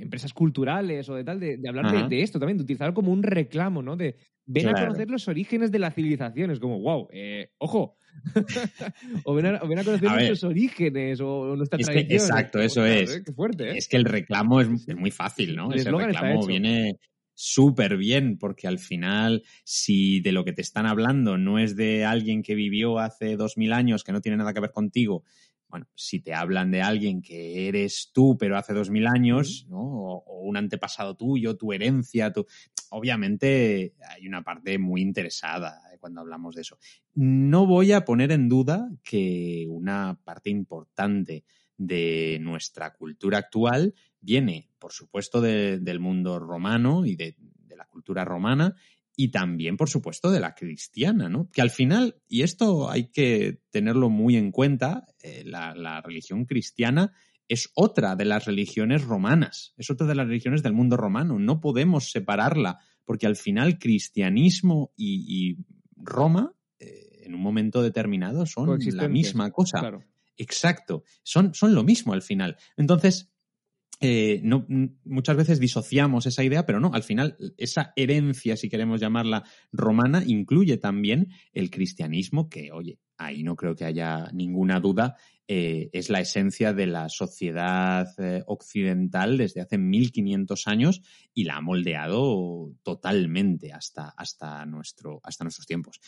empresas culturales o de tal, de, hablar de, esto también, de utilizarlo como un reclamo, ¿no? De ven a conocer los orígenes de la civilización. Es como, wow, eh, ojo. [LAUGHS] o, ven a, o ven a conocer A ver. nuestros orígenes o, nuestra Es que- tradición. exacto, eso es. eh, Qué fuerte, ¿eh? Es que el reclamo es, es muy fácil, ¿no? El Ese reclamo viene súper bien porque al final, si de lo que te están hablando no es de alguien que vivió hace dos mil años, que no tiene nada que ver contigo, bueno, si te hablan de alguien que eres tú, pero hace dos mil años, ¿no? O, o un antepasado tuyo, tu herencia, tu... obviamente hay una parte muy interesada eh, cuando hablamos de eso. No voy a poner en duda que una parte importante de nuestra cultura actual viene, por supuesto, de- del mundo romano y de, de la cultura romana y también, por supuesto, de la cristiana, ¿no? Que al final, y esto hay que tenerlo muy en cuenta, eh, la, la religión cristiana es otra de las religiones romanas, es otra de las religiones del mundo romano. No podemos separarla, porque al final cristianismo y, y Roma, eh, en un momento determinado, son la misma cosa. Claro. Exacto. Son, son lo mismo al final. Entonces, eh, muchas veces disociamos esa idea, pero no, al final esa herencia, si queremos llamarla romana, incluye también el cristianismo, que, oye, ahí no creo que haya ninguna duda, eh, es la esencia de la sociedad eh, occidental desde hace 1500 años y la ha moldeado totalmente hasta, hasta, nuestro, hasta nuestros tiempos.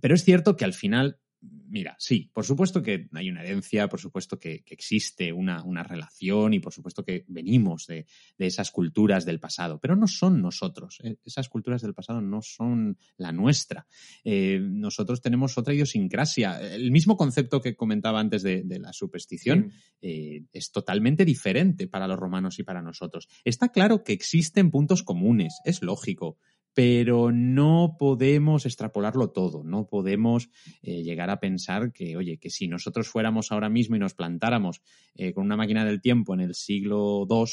Pero es cierto que al final Mira, sí, por supuesto que hay una herencia, por supuesto que, que existe una, una, relación y por supuesto que venimos de, de, esas culturas del pasado, pero no son nosotros. ¿eh? Esas culturas del pasado no son la nuestra. Eh, nosotros tenemos otra idiosincrasia. El mismo concepto que comentaba antes de, de la superstición sí. eh, es totalmente diferente para los romanos y para nosotros. Está claro que existen puntos comunes, es lógico pero no podemos extrapolarlo todo, no podemos eh, llegar a pensar que, oye, que si nosotros fuéramos ahora mismo y nos plantáramos eh, con una máquina del tiempo en el siglo II,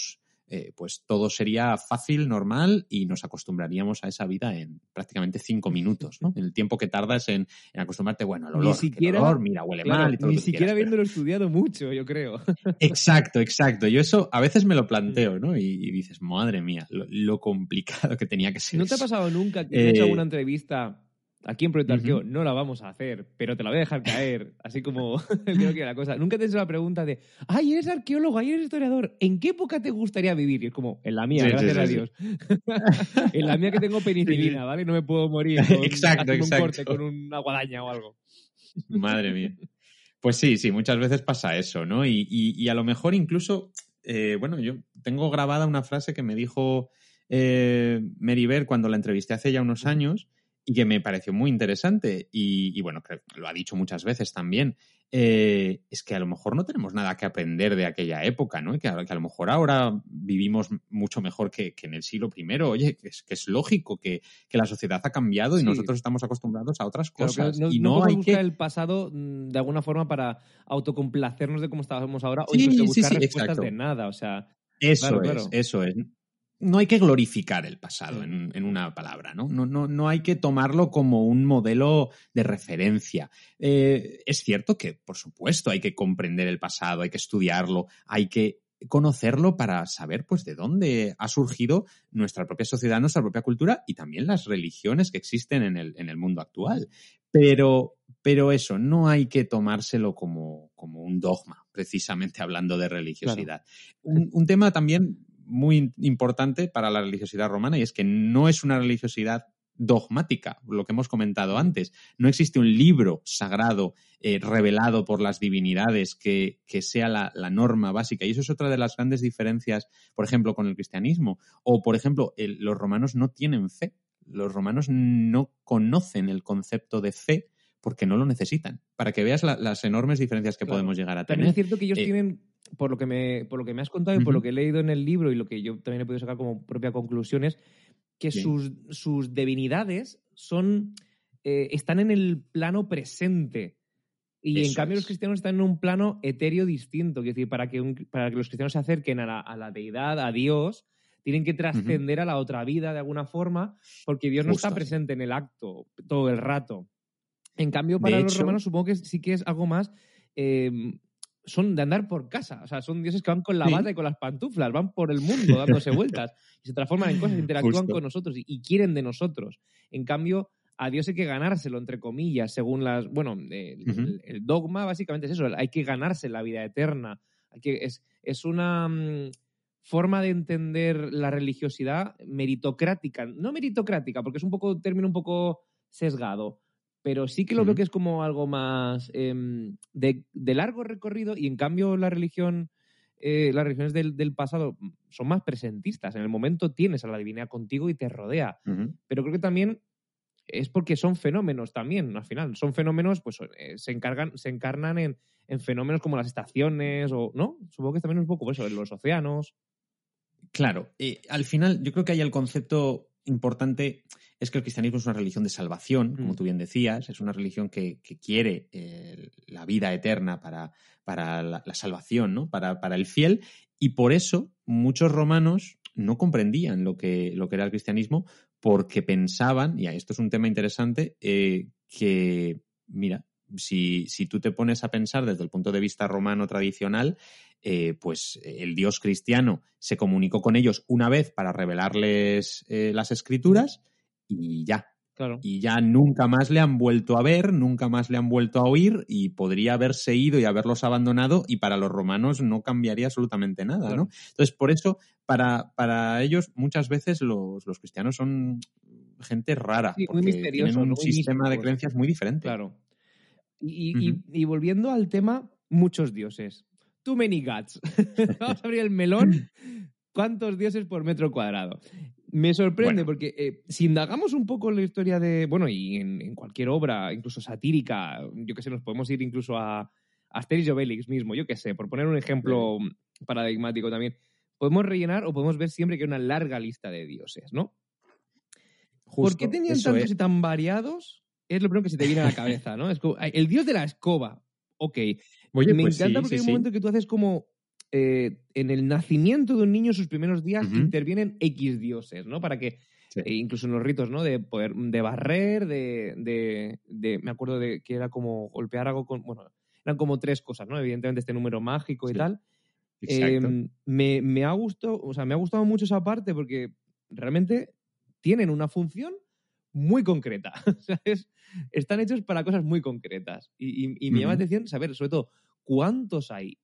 eh, pues todo sería fácil, normal y nos acostumbraríamos a esa vida en prácticamente cinco minutos, ¿no? El tiempo que tardas en, en acostumbrarte, bueno, al olor, ni siquiera, el olor mira, huele claro, mal y todo Ni lo que siquiera quieras, habiéndolo pero... estudiado mucho, yo creo. [LAUGHS] Exacto, exacto. Yo eso a veces me lo planteo, ¿no? Y, y dices, madre mía, lo, lo, complicado que tenía que ser. ¿No te ha pasado nunca que te eh... hecho alguna entrevista Aquí en Proyecto Arqueo uh -huh. no la vamos a hacer, pero te la voy a dejar caer, así como [LAUGHS] creo que la cosa. Nunca te he hecho la pregunta de, ay, eres arqueólogo, ay, eres historiador, ¿en qué época te gustaría vivir? Y es como, en la mía, sí, gracias sí, a sí, Dios. [LAUGHS] en la mía que tengo penicilina, ¿vale? No me puedo morir [LAUGHS] con, exacto, exacto. un corte con una guadaña o algo. Madre mía. Pues sí, sí, muchas veces pasa eso, ¿no? Y, y, y a lo mejor incluso, eh, bueno, yo tengo grabada una frase que me dijo eh, Meribel cuando la entrevisté hace ya unos años y que me pareció muy interesante y, y bueno, lo ha dicho muchas veces también. eh, es que a lo mejor no tenemos nada que aprender de aquella época, ¿no? Que a, que a lo mejor ahora vivimos mucho mejor que, que en el siglo I. Oye, que es, que es lógico que, que la sociedad ha cambiado y Sí. nosotros estamos acostumbrados a otras Claro, cosas. no, y no no, podemos hay buscar que... el pasado mm, de alguna forma para autocomplacernos de cómo estábamos ahora o Sí, incluso sí, buscar sí, respuestas exacto. de nada. O sea, Eso Claro, es, eso es. No hay que glorificar el pasado en, en una palabra, ¿no? No, no, no hay que tomarlo como un modelo de referencia. Eh, es cierto que, por supuesto, hay que comprender el pasado, hay que estudiarlo, hay que conocerlo para saber pues de dónde ha surgido nuestra propia sociedad, nuestra propia cultura y también las religiones que existen en el, en el mundo actual. Pero, pero eso, no hay que tomárselo como, como un dogma, precisamente hablando de religiosidad. Un, un tema también muy importante para la religiosidad romana y es que no es una religiosidad dogmática, lo que hemos comentado antes. No existe un libro sagrado eh, revelado por las divinidades que, que sea la, la, norma básica. Y eso es otra de las grandes diferencias, por ejemplo, con el cristianismo. O, por ejemplo, el, los romanos no tienen fe. Los romanos no conocen el concepto de fe porque no lo necesitan. Para que veas la, las enormes diferencias que Claro. podemos llegar a tener. también es cierto que ellos Eh, tienen, por lo, que me, por lo que me has contado y por lo que he leído en el libro y lo que yo también he podido sacar como propia conclusiones, que Sí. sus, sus divinidades son, eh, están en el plano presente. Y en cambio es. los cristianos están en un plano etéreo distinto. Es decir, para que, un- para que los cristianos se acerquen a la, a la deidad, a Dios, tienen que trascender a la otra vida de alguna forma, porque Dios no está presente en el acto todo el rato. En cambio, De para los hecho- romanos supongo que sí que es algo más... eh, son de andar por casa, o sea, son dioses que van con la Sí. bata y con las pantuflas, van por el mundo dándose [LAUGHS] vueltas y se transforman en cosas, interactúan Justo. con nosotros y, y quieren de nosotros. En cambio, a Dios hay que ganárselo, entre comillas, según las. Bueno, el, dogma básicamente es eso, hay que ganarse la vida eterna. Hay que, es, es una mm, forma de entender la religiosidad meritocrática. No meritocrática, porque es un poco término un poco sesgado, pero sí que lo Ujú. veo que es como algo más em, de, de largo recorrido y en cambio la religión, eh, las religiones del, del pasado son más presentistas. En el momento tienes a la divinidad contigo y te rodea. Pero creo que también es porque son fenómenos también, al final. Son fenómenos, pues eh, se encargan, se encarnan en, en fenómenos como las estaciones, o ¿no? Supongo que también es un poco eso, en los océanos. Claro, eh, al final yo creo que ahí el concepto importante es que el cristianismo es una religión de salvación, como Mm. tú bien decías, es una religión que, que quiere eh, la vida eterna para, para la, la salvación, ¿no? Para, para el fiel, y por eso muchos romanos no comprendían lo que, lo que era el cristianismo porque pensaban, y esto es un tema interesante, eh, que, mira, si, si tú te pones a pensar desde el punto de vista romano tradicional, eh, pues el dios cristiano se comunicó con ellos una vez para revelarles eh, las escrituras y ya. Claro. Y ya nunca más le han vuelto a ver, nunca más le han vuelto a oír y podría haberse ido y haberlos abandonado y para los romanos no cambiaría absolutamente nada, Claro. ¿no? Entonces, por eso, para, para ellos muchas veces los, los cristianos son gente rara, Sí, muy porque tienen un sistema de creencias muy diferente. Claro. Y, y volviendo al tema, muchos dioses. Too many gods. [LAUGHS] Vamos a abrir el melón. ¿Cuántos dioses por metro cuadrado? Me sorprende Bueno. porque eh, si indagamos un poco en la historia de, bueno, y en, en cualquier obra, incluso satírica, yo que sé, nos podemos ir incluso a Asterix y Obelix mismo, yo que sé, por poner un ejemplo paradigmático también, podemos rellenar o podemos ver siempre que hay una larga lista de dioses, ¿no? ¿Por Justo, qué tenían tantos es. y tan variados? Es lo primero que se te viene a la cabeza, ¿no? Es como, el dios de la escoba. Ok. Oye, Me pues encanta sí, porque sí, hay un sí. momento que tú haces como. eh, en el nacimiento de un niño, sus primeros días, intervienen X dioses, ¿no? Para que. Sí. eh, incluso en los ritos, ¿no? De poder. De barrer, de, de, de- Me acuerdo de que era como golpear algo con. Bueno, eran como tres cosas, ¿no? Evidentemente, este número mágico y tal. Exacto. Eh, me, me ha gustado, o sea, me ha gustado mucho esa parte porque realmente tienen una función muy concreta. O sea, es- están hechos para cosas muy concretas. Y, y- y me llama la atención saber, sobre todo, cuántos hay.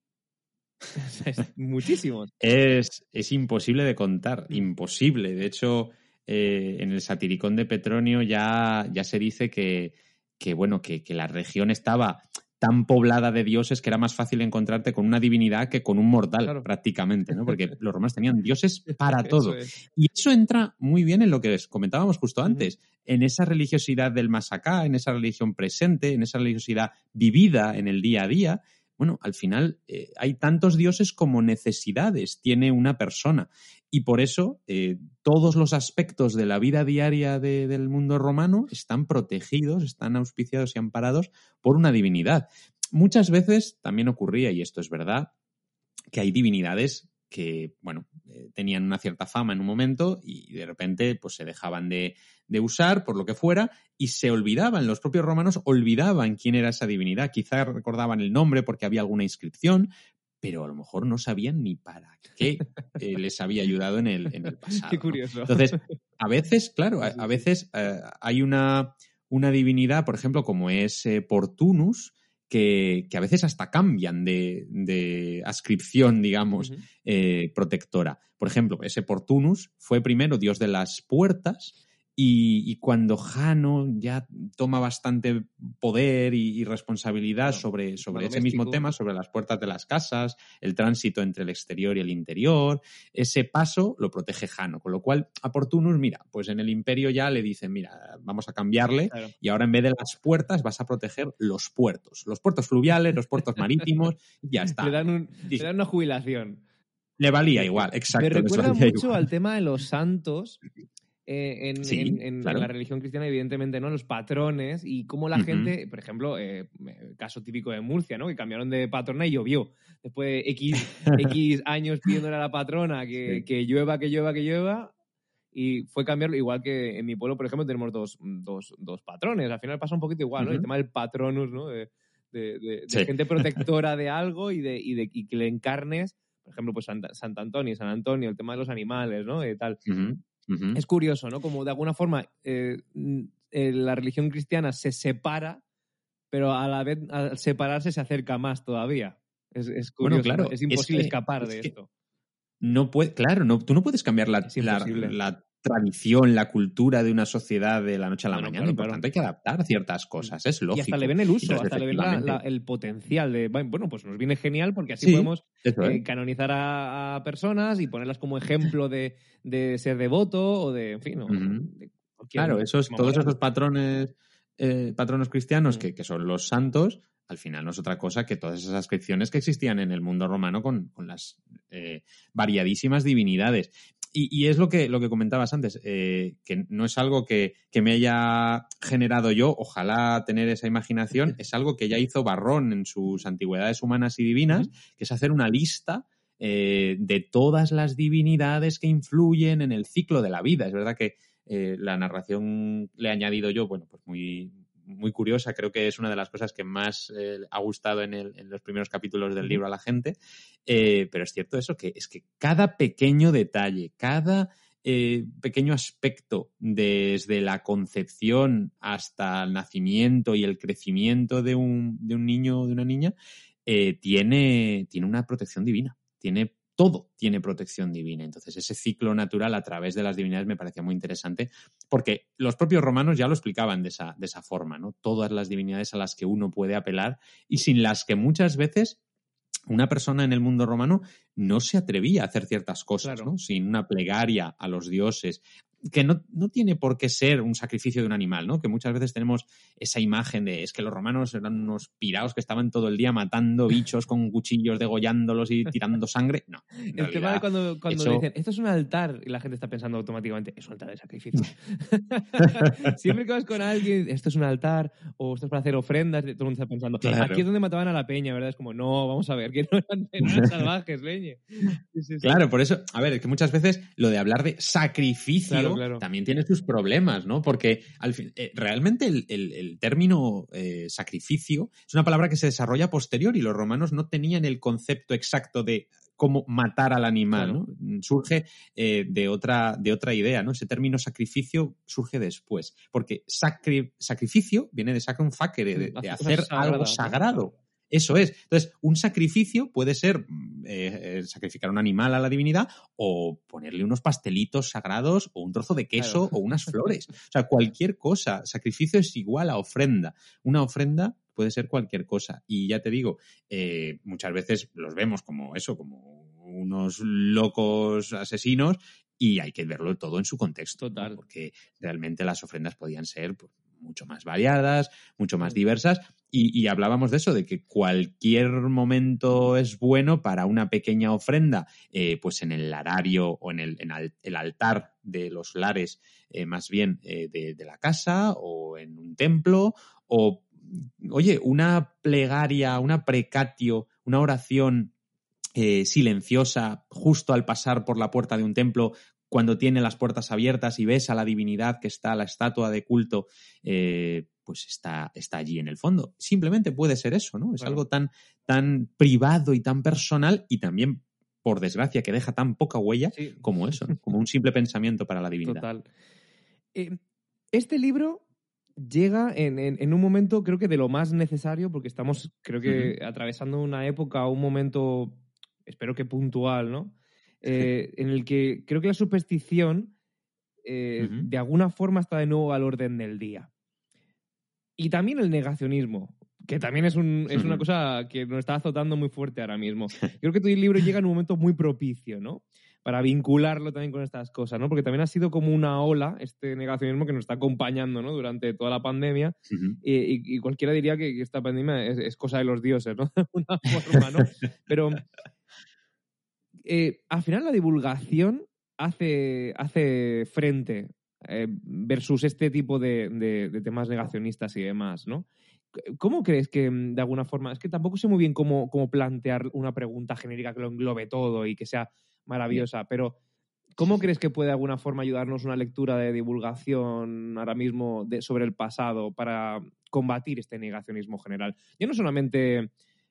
[LAUGHS] Muchísimos. Es, es imposible de contar, Mm. imposible. De hecho, eh, en el satiricón de Petronio ya, ya se dice que, que bueno, que, que la región estaba tan poblada de dioses que era más fácil encontrarte con una divinidad que con un mortal, Claro. prácticamente, ¿no? Porque [LAUGHS] los romanos tenían dioses para todo. es. Y eso entra muy bien en lo que les comentábamos justo antes, en esa religiosidad del más acá, en esa religión presente, en esa religiosidad vivida en el día a día. Bueno, al final eh, hay tantos dioses como necesidades tiene una persona. Y por eso eh, todos los aspectos de la vida diaria de- del mundo romano están protegidos, están auspiciados y amparados por una divinidad. Muchas veces también ocurría, y esto es verdad, que hay divinidades que, bueno, eh, tenían una cierta fama en un momento y de repente pues se dejaban de, de usar por lo que fuera y se olvidaban, los propios romanos olvidaban quién era esa divinidad, quizás recordaban el nombre porque había alguna inscripción, pero a lo mejor no sabían ni para qué eh, les había ayudado en el, en el pasado. Qué ¿no? curioso. Entonces, a veces, claro, a, veces eh, hay una, una divinidad, por ejemplo, como es Portunus, que, que a veces hasta cambian de, de ascripción, digamos, eh, protectora. Por ejemplo, ese Portunus fue primero dios de las puertas y, y cuando Jano ya toma bastante poder y, y responsabilidad sobre, sobre ese mismo tema, sobre las puertas de las casas, el tránsito entre el exterior y el interior, ese paso lo protege Jano, con lo cual a Portunus, mira, pues en el imperio ya le dicen, mira, vamos a cambiarle Claro. y ahora en vez de las puertas vas a proteger los puertos, los puertos fluviales, los puertos marítimos, y ya está. [LAUGHS] Le dan, un- Sí. le dan una jubilación. Le valía igual, exacto. Me recuerda mucho igual. al tema de los santos. Eh, en, Sí, en- en- en claro. la religión cristiana, evidentemente, ¿no? Los patrones y cómo la gente, por ejemplo, eh, caso típico de Murcia, ¿no? Que cambiaron de patrona y llovió. Después de X, [LAUGHS] X años pidiéndole a la patrona que, Sí. que llueva, que llueva, que llueva. Y fue cambiarlo, igual que en mi pueblo, por ejemplo, tenemos dos, dos, dos patrones. Al final pasa un poquito igual, ¿no? El tema tema del patronus, ¿no? De, de- de- de Sí. gente [LAUGHS] protectora de algo y, de, y, de, y que le encarnes, por ejemplo, pues Sant Antonio, San Antonio, el tema de los animales, ¿no? Y tal. Es curioso, ¿no? Como de alguna forma eh, eh, la religión cristiana se separa, pero a la vez al separarse se acerca más todavía. Es, es Bueno, curioso. claro, ¿no? Es es imposible que- escapar es de que- esto. No puede, claro, no, tú no puedes cambiar la, la, la tradición, la cultura de una sociedad de la noche a la mañana. claro, y por claro. tanto hay que adaptar ciertas cosas, es lógico. Y hasta le ven el uso, Entonces, hasta le ven la- el potencial de, bueno, pues nos viene genial porque así Sí, podemos es. eh, canonizar a, a personas y ponerlas como ejemplo de, de ser devoto o de, en fin, o de Claro, esos, todos esos patrones, eh, patronos cristianos Mm. que, que son los santos, al final no es otra cosa que todas esas ascripciones que existían en el mundo romano con, con las eh, variadísimas divinidades. Y, y es lo que, lo que comentabas antes, eh, que no es algo que, que me haya generado yo, ojalá tener esa imaginación, [LAUGHS] es algo que ya hizo Barrón en sus antigüedades humanas y divinas, que es hacer una lista eh, de todas las divinidades que influyen en el ciclo de la vida. Es verdad que eh, la narración le he añadido yo, bueno, pues muy, muy curiosa, creo que es una de las cosas que más eh, ha gustado en, el- en los primeros capítulos del libro a la gente, Eh, pero es cierto eso, que es que cada pequeño detalle, cada eh, pequeño aspecto, desde la concepción hasta el nacimiento y el crecimiento de un, de un niño o de una niña, tiene, tiene una protección divina, tiene todo tiene protección divina. Entonces, ese ciclo natural a través de las divinidades me parecía muy interesante, porque los propios romanos ya lo explicaban de esa, de esa forma, ¿no? Todas las divinidades a las que uno puede apelar y sin las que muchas veces una persona en el mundo romano no se atrevía a hacer ciertas cosas, Claro. ¿no? Sin una plegaria a los dioses, que no, no tiene por qué ser un sacrificio de un animal, ¿no? Que muchas veces tenemos esa imagen de es que los romanos eran unos piraos que estaban todo el día matando bichos con cuchillos, degollándolos y tirando sangre. No. El tema de realidad, cuando, cuando eso- dicen, esto es un altar, y la gente está pensando automáticamente, es un altar de sacrificio. [LAUGHS] Siempre que vas con alguien, esto es un altar, o esto es para hacer ofrendas, todo el mundo está pensando, Claro. aquí es donde mataban a la peña, ¿verdad? Es como, no, vamos a ver, que no eran, eran [LAUGHS] salvajes, leñe. Sí, sí, sí. Claro, por eso, a ver, es que muchas veces lo de hablar de sacrificio Claro, claro. también tiene sus problemas, ¿no? Porque al fin, eh, realmente el, el- el término eh, sacrificio es una palabra que se desarrolla posterior y los romanos no tenían el concepto exacto de cómo matar al animal, Claro. ¿no? Surge eh, de, otra, de otra idea, ¿no? Ese término sacrificio surge después, porque sacri- sacrificio viene de sacrum facere, de, de Hacer algo sagrado. Eso es. Entonces, un sacrificio puede ser mm, eh, eh, sacrificar un animal a la divinidad o ponerle unos pastelitos sagrados o un trozo de queso Claro. o unas [LAUGHS] flores. O sea, cualquier cosa. Sacrificio es igual a ofrenda. Una ofrenda puede ser cualquier cosa. Y ya te digo, eh, muchas veces los vemos como eso, como unos locos asesinos y hay que verlo todo en su contexto. Total. porque realmente las ofrendas podían ser pues, mucho más variadas, mucho más diversas y, hablábamos de eso, de que cualquier momento es bueno para una pequeña ofrenda, eh, pues en el larario o en el, altar de los lares, eh, más bien eh, de, de la casa o en un templo o, oye, una plegaria, una precatio, una oración silenciosa justo al pasar por la puerta de un templo cuando tiene las puertas abiertas y ves a la divinidad que está, la estatua de culto, eh, pues está, está allí en el fondo. Simplemente puede ser eso, ¿no? Es Claro. algo tan, tan privado y tan personal y también, por desgracia, que deja tan poca huella Sí. como eso, ¿no? como un simple pensamiento para la divinidad. Total. Eh, este libro llega en, en- en un momento, creo que de lo más necesario, porque estamos, creo que, atravesando una época, un momento, espero que puntual, ¿no? Eh, en el que creo que la superstición, eh, de alguna forma, está de nuevo al orden del día. Y también el negacionismo, que también es, un- es una cosa que nos está azotando muy fuerte ahora mismo. Creo que tu libro llega en un momento muy propicio, ¿no? Para vincularlo también con estas cosas, ¿no? Porque también ha sido como una ola, este negacionismo que nos está acompañando, ¿no? Durante toda la pandemia. Y, y- y cualquiera diría que, que esta pandemia es, es cosa de los dioses, ¿no? [LAUGHS] De alguna forma, ¿no? [LAUGHS] Pero eh, al final la divulgación hace, hace frente eh, versus este tipo de, de- de temas negacionistas y demás, ¿no? ¿Cómo crees que, mm, de alguna forma, es que tampoco sé muy bien cómo, cómo plantear una pregunta genérica que lo englobe todo y que sea maravillosa, pero ¿cómo crees que puede de alguna forma ayudarnos una lectura de divulgación ahora mismo de- sobre el pasado para combatir este negacionismo general? Yo no solamente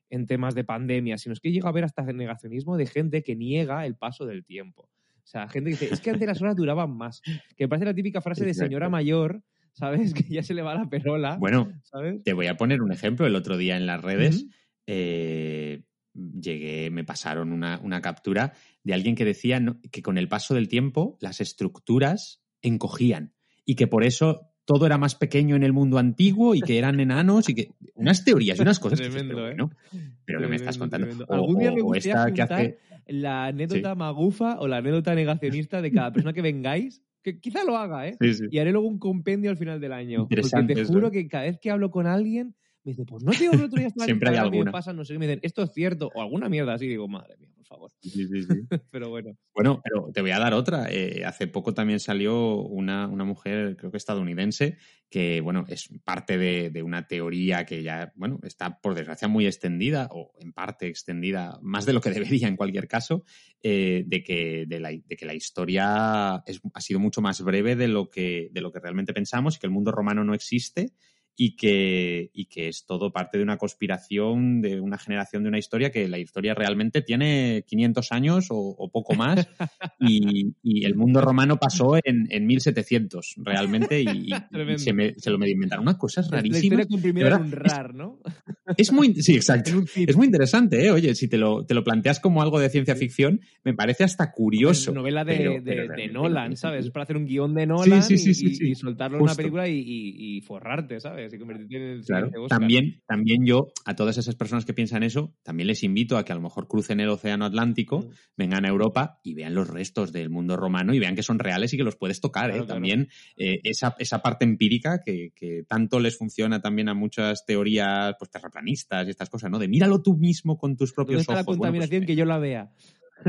en temas de pandemia, sino es que llega a ver hasta negacionismo de gente que niega el paso del tiempo. O sea, gente que dice, es que antes las horas duraban más. Que me parece la típica frase de señora mayor, ¿sabes? Que ya se le va la perola, Bueno, ¿sabes? te voy a poner un ejemplo. El otro día en las redes eh, llegué, me pasaron una, una captura de alguien que decía no- que con el paso del tiempo las estructuras encogían y que por eso todo era más pequeño en el mundo antiguo y que eran enanos y que unas teorías y unas cosas que dices, Tremendo, pero ¿eh? pero que me estás contando. O- esta que hace la anécdota magufa o la anécdota negacionista de cada persona que vengáis, que quizá lo haga, ¿eh? Sí, sí. Y haré luego un compendio al final del año. Porque te juro ¿eh? que cada vez que hablo con alguien, me dice, pues no te digo que el otro día estaba Siempre hay me alguna. pasa, no sé, qué", y me dicen, esto es cierto, o alguna mierda así, digo, madre mía, por favor. Sí, sí, sí. [LAUGHS] Pero bueno. Bueno, pero te voy a dar otra. Eh, hace poco también salió una, una mujer, creo que estadounidense, que, bueno, es parte de, de una teoría que ya, bueno, está por desgracia muy extendida, o en parte extendida, más de lo que [LAUGHS] debería en cualquier caso, eh, de, que, de, la, de que la historia es- ha sido mucho más breve de lo, que, de lo que realmente pensamos y que el mundo romano no existe y que, y que es todo parte de una conspiración, de una generación de una historia que la historia realmente tiene 500 años o, o poco más [LAUGHS] y, y el mundo romano pasó en, en 1700 realmente y, [LAUGHS] se, me- se lo medio inventaron unas cosas La rarísimas. en un es- RAR, ¿no? [LAUGHS] Es muy, sí, exacto. Es muy interesante, ¿eh? Oye, si te lo, te lo planteas como algo de ciencia ficción, me parece hasta curioso. novela de, pero- de- pero de realmente Nolan, no ¿sabes? Es para hacer un guion de Nolan sí, sí, y- sí, soltarlo en una película y forrarte, ¿sabes? Y convertirte en el Claro. siguiente Oscar. También, también yo, a todas esas personas que piensan eso, también les invito a que a lo mejor crucen el Océano Atlántico, Mm. vengan a Europa y vean los restos del mundo romano y vean que son reales y que los puedes tocar. ¿eh? Claro. También eh, esa, esa parte empírica que, que tanto les funciona también a muchas teorías pues, terraplanistas y estas cosas, ¿no? De míralo tú mismo con tus ¿Dónde propios está la ojos. Bueno, pues, contaminación que yo la vea?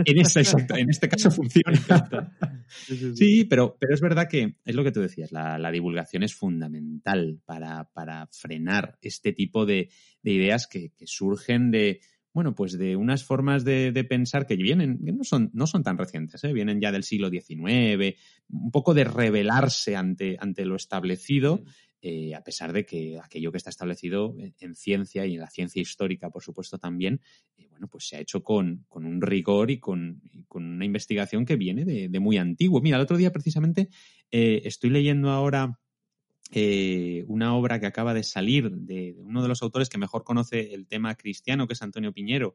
En, esta, exacto, en este caso funciona. [LAUGHS] Sí, pero, pero es verdad que es lo que tú decías, la, la divulgación es fundamental para, para frenar este tipo de, de ideas que, que surgen de, bueno, pues de unas formas de, de pensar que vienen, que no son, no son tan recientes, ¿eh? vienen ya del siglo XIX, un poco de rebelarse ante, ante lo establecido, eh, a pesar de que aquello que está establecido en, en ciencia y en la ciencia histórica, por supuesto, también, eh, bueno, pues se ha hecho con, un rigor y con, y con una investigación que viene de, muy antiguo. Mira, el otro día precisamente eh, estoy leyendo ahora una obra que acaba de salir de, uno de los autores que mejor conoce el tema cristiano, que es Antonio Piñero,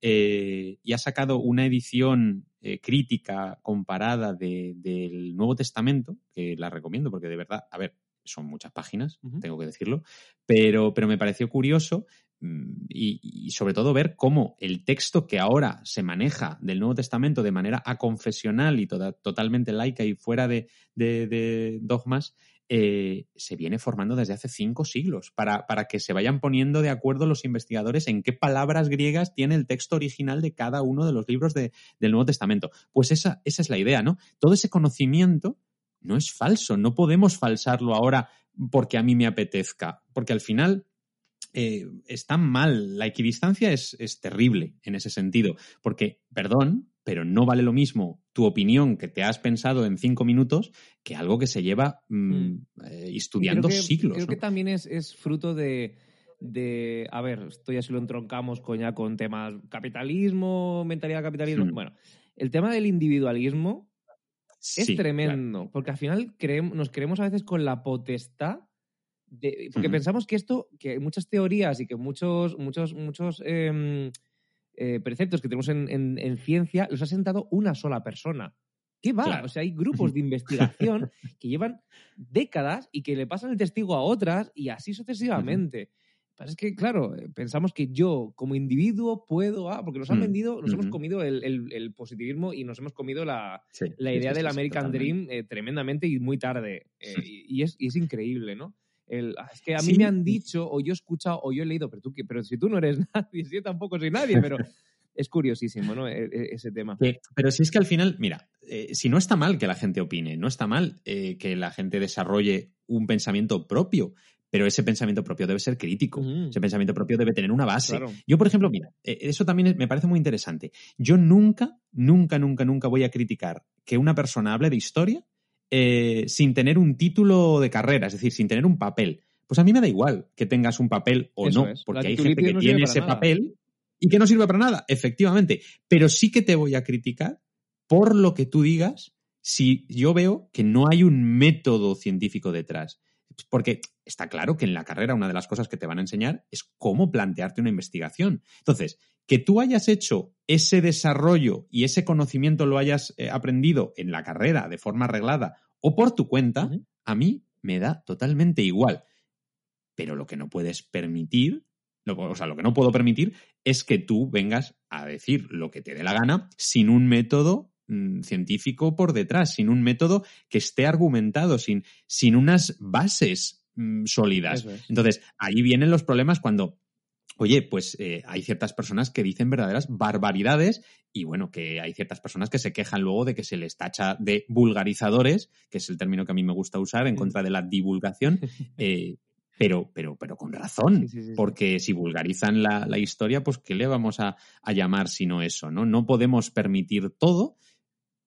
y ha sacado una edición crítica comparada de- del Nuevo Testamento, que la recomiendo porque de verdad, a ver, son muchas páginas, tengo que decirlo, pero, pero me pareció curioso mm, y, y sobre todo ver cómo el texto que ahora se maneja del Nuevo Testamento de manera aconfesional y toda- totalmente laica y fuera de, de- de dogmas, eh, se viene formando desde hace cinco siglos para, para que se vayan poniendo de acuerdo los investigadores en qué palabras griegas tiene el texto original de cada uno de los libros de- del Nuevo Testamento. Pues esa, esa es la idea, ¿no? Todo ese conocimiento no es falso, no podemos falsarlo ahora porque a mí me apetezca, porque al final eh, está mal, la equidistancia es, es terrible en ese sentido, porque, perdón, pero no vale lo mismo tu opinión que te has pensado en cinco minutos que algo que se lleva mm, Mm. eh, estudiando creo que- siglos. Creo ¿no? que también es, es fruto de, de. A ver, esto ya si lo entroncamos con, ya con temas capitalismo, mentalidad capitalismo. Mm. Bueno, el tema del individualismo es Sí, claro. tremendo, porque al final creem- nos creemos a veces con la potestad. De, porque pensamos que esto, que muchas teorías y que muchos, muchos, muchos em, eh, preceptos que tenemos en, en- en ciencia los ha sentado una sola persona. ¿Qué va? Claro. O sea, hay grupos de investigación que llevan décadas y que le pasan el testigo a otras y así [LAUGHS] sucesivamente. Pero es que, claro, eh, pensamos que yo, como individuo, puedo. Ah, porque nos han Mm, vendido, nos hemos comido el, el- el positivismo y nos hemos comido la, Sí, la idea del American. Dream eh, tremendamente y muy tarde. Eh, [LAUGHS] y, y es, y es increíble, ¿no? El, ah, es que a mí Sí, me han dicho, o yo he escuchado, o yo he leído, pero, tú, pero si tú no eres [LAUGHS] nadie, si yo tampoco soy nadie, pero [LAUGHS] es curiosísimo, ¿no? E- e- ese tema. Pero si es que al final, mira, eh, si no está mal que la gente opine, no está mal eh, que la gente desarrolle un pensamiento propio, pero ese pensamiento propio debe ser crítico, Ujú. ese pensamiento propio debe tener una base. Claro. Yo, por ejemplo, mira, eh, eso también me parece muy interesante. Yo nunca, nunca, nunca, nunca voy a criticar que una persona hable de historia eh, sin tener un título de carrera, es decir, sin tener un papel. Pues a mí me da igual que tengas un papel o Eso no, es. porque La hay gente que no tiene ese nada. papel y que no sirve para nada, efectivamente. Pero sí que te voy a criticar por lo que tú digas si yo veo que no hay un método científico detrás. Porque está claro que en la carrera una de las cosas que te van a enseñar es cómo plantearte una investigación. Entonces, que tú hayas hecho ese desarrollo y ese conocimiento lo hayas eh, aprendido en la carrera de forma arreglada o por tu cuenta, a mí me da totalmente igual. Pero lo que no puedes permitir, lo- o sea, lo que no puedo permitir es que tú vengas a decir lo que te dé la gana sin un método mm, científico por detrás, sin un método que esté argumentado, sin, sin unas bases mm, sólidas. Es. Entonces, ahí vienen los problemas cuando, oye, pues eh, hay ciertas personas que dicen verdaderas barbaridades y bueno, que hay ciertas personas que se quejan luego de que se les tacha de vulgarizadores, que es el término que a mí me gusta usar en Mm. contra de la divulgación, [LAUGHS] eh, pero, pero, pero con razón, Sí, sí, sí, sí. porque si vulgarizan la, la historia, pues ¿qué le vamos a, a llamar sino eso? ¿no? no podemos permitir todo,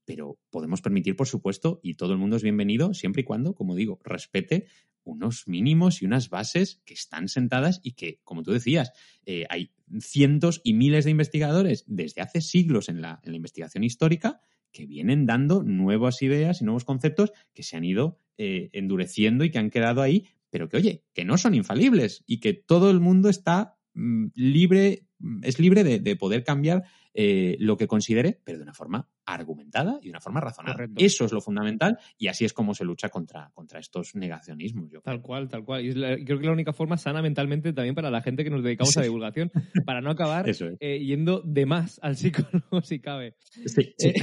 pero podemos permitir, por supuesto, y todo el mundo es bienvenido, siempre y cuando, como digo, respete unos mínimos y unas bases que están sentadas y que, como tú decías, eh, hay cientos y miles de investigadores desde hace siglos en la, investigación histórica que vienen dando nuevas ideas y nuevos conceptos que se han ido eh, endureciendo y que han quedado ahí, pero que, oye, que no son infalibles y que todo el mundo está mm, libre, es libre de, de poder cambiar eh, lo que considere, pero de una forma argumentada y de una forma razonada. Correcto. Eso es lo fundamental y así es como se lucha contra, contra estos negacionismos. Yo creo. Tal cual, tal cual. Y es la- creo que la única forma sana mentalmente también para la gente que nos dedicamos a [LAUGHS] Sí. divulgación, para no acabar es. eh, yendo de más al psicólogo [LAUGHS] si cabe. Sí, sí. Eh,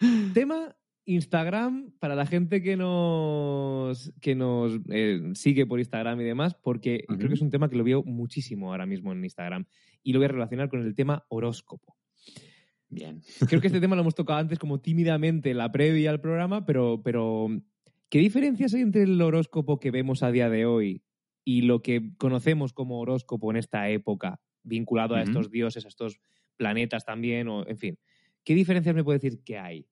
[LAUGHS] tema Instagram para la gente que nos que nos eh, sigue por Instagram y demás, porque creo que es un tema que lo veo muchísimo ahora mismo en Instagram y lo voy a relacionar con el tema horóscopo. Bien. Creo que este tema lo hemos tocado antes como tímidamente en la previa al programa, pero, pero ¿qué diferencias hay entre el horóscopo que vemos a día de hoy y lo que conocemos como horóscopo en esta época, vinculado a estos dioses, a estos planetas también, o en fin? ¿Qué diferencias me puede decir que hay?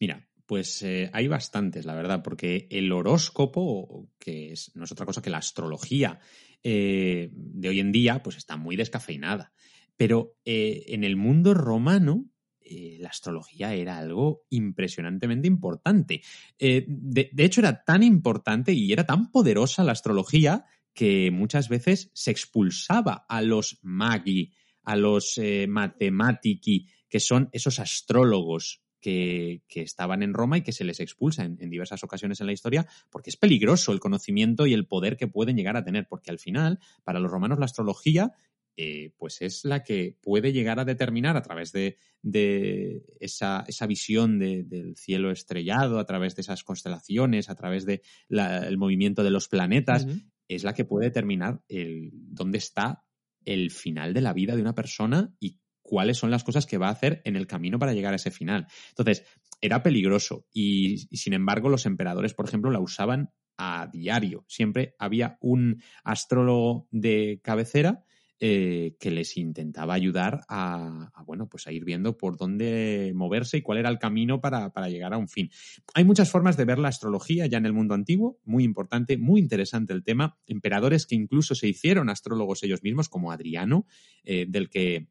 Mira, pues eh, hay bastantes, la verdad, porque el horóscopo, que es, no es otra cosa que la astrología eh, de hoy en día, pues está muy descafeinada. Pero eh, en el mundo romano, la astrología era algo impresionantemente importante. De, de hecho, era tan importante y era tan poderosa la astrología que muchas veces se expulsaba a los magi, a los eh, matematici, que son esos astrólogos que, que estaban en Roma y que se les expulsa en, en diversas ocasiones en la historia, porque es peligroso el conocimiento y el poder que pueden llegar a tener, porque al final, para los romanos la astrología eh, pues es la que puede llegar a determinar a través de, de esa, esa, visión de, del cielo estrellado, a través de esas constelaciones, a través del de movimiento de los planetas, uh -huh. es la que puede determinar el, dónde está el final de la vida de una persona y cuáles son las cosas que va a hacer en el camino para llegar a ese final. Entonces, era peligroso y, sin embargo los emperadores, por ejemplo, la usaban a diario. Siempre había un astrólogo de cabecera eh, que les intentaba ayudar a, bueno, pues a ir viendo por dónde moverse y cuál era el camino para, para, llegar a un fin. Hay muchas formas de ver la astrología ya en el mundo antiguo, muy importante, muy interesante el tema. Emperadores que incluso se hicieron astrólogos ellos mismos, como Adriano, eh, del que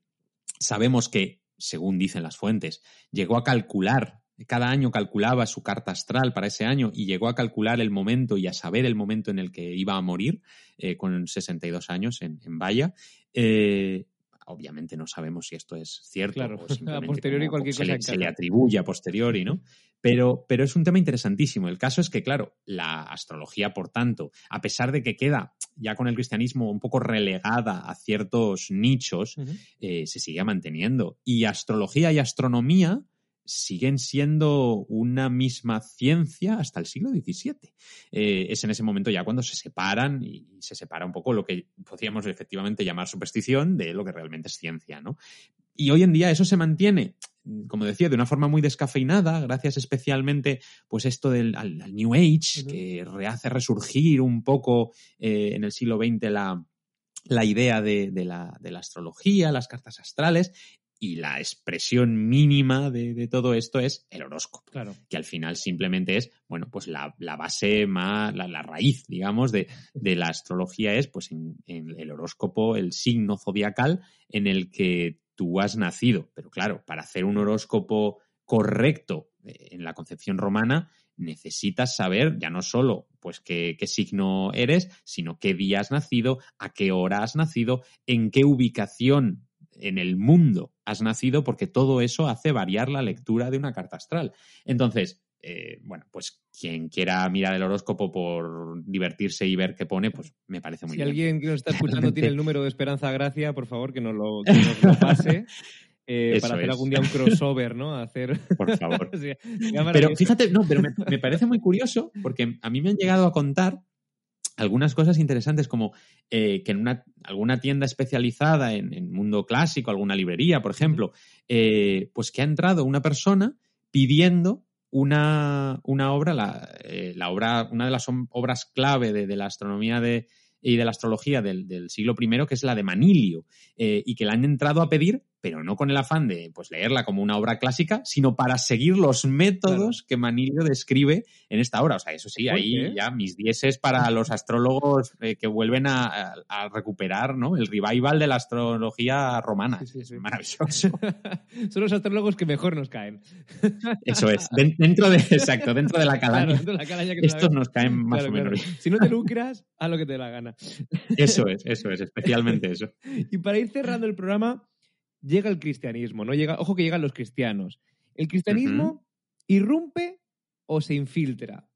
sabemos que, según dicen las fuentes, llegó a calcular cada año calculaba su carta astral para ese año y llegó a calcular el momento y a saber el momento en el que iba a morir eh, con 62 años en, en Valla. Eh, obviamente no sabemos si esto es cierto claro, o [LAUGHS] simplemente a posteriori como, cualquier se, cosa le, se le atribuye a posteriori, ¿no? Pero, pero es un tema interesantísimo. El caso es que, claro, la astrología, por tanto, a pesar de que queda ya con el cristianismo un poco relegada a ciertos nichos, uh -huh. eh, se sigue manteniendo. Y astrología y astronomía siguen siendo una misma ciencia hasta el siglo XVII. Eh, es en ese momento ya cuando se separan y se separa un poco lo que podríamos efectivamente llamar superstición de lo que realmente es ciencia, ¿no? Y hoy en día eso se mantiene, como decía, de una forma muy descafeinada, gracias especialmente pues esto del al, al New Age, uh -huh. que hace resurgir un poco eh, en el siglo XX la, la idea de, de, la, de la astrología, las cartas astrales, y la expresión mínima de, de, todo esto es el horóscopo. Claro. Que al final simplemente es, bueno, pues la, la base más, la, la, raíz, digamos, de, de, la astrología es, pues, en, en, el horóscopo, el signo zodiacal en el que tú has nacido. Pero claro, para hacer un horóscopo correcto eh, en la concepción romana, necesitas saber ya no solo pues qué, qué, signo eres, sino qué día has nacido, a qué hora has nacido, en qué ubicación en el mundo has nacido, porque todo eso hace variar la lectura de una carta astral. Entonces, eh, bueno, pues quien quiera mirar el horóscopo por divertirse y ver qué pone, pues me parece muy si bien. Si alguien que nos está escuchando tiene el número de Esperanza Gracia, por favor, que nos lo, que nos lo pase. [LAUGHS] Eh, para hacer es. algún día un crossover, ¿no? Hacer... [LAUGHS] Por favor. [LAUGHS] sí, pero fíjate, no, pero me, me, parece muy curioso porque a mí me han llegado a contar algunas cosas interesantes como eh, que en una, alguna tienda especializada en, en, mundo clásico, alguna librería, por ejemplo, eh, pues que ha entrado una persona pidiendo una, una obra, la, eh, la, obra, una de las obras clave de, de la astronomía de, y de la astrología del, del, siglo I, que es la de Manilio, eh, y que la han entrado a pedir pero no con el afán de pues, leerla como una obra clásica, sino para seguir los métodos claro. que Manilio describe en esta obra. O sea, eso sí, ahí ¿eh? ya mis dieces para los astrólogos eh, que vuelven a, a, a, recuperar ¿no? el revival de la astrología romana. Sí, sí, sí. Maravilloso. [LAUGHS] Son los astrólogos que mejor nos caen. [LAUGHS] Eso es. dentro de, exacto, dentro de la [LAUGHS] calaña. Claro, de la calaña que estos nos caen más claro, o menos. Si no te lucras, haz lo que te dé la gana. Eso es, eso es, especialmente eso. Y para ir cerrando el programa, llega el cristianismo, ¿no? Llega, ojo que llegan los cristianos. ¿El cristianismo uh -huh. irrumpe o se infiltra?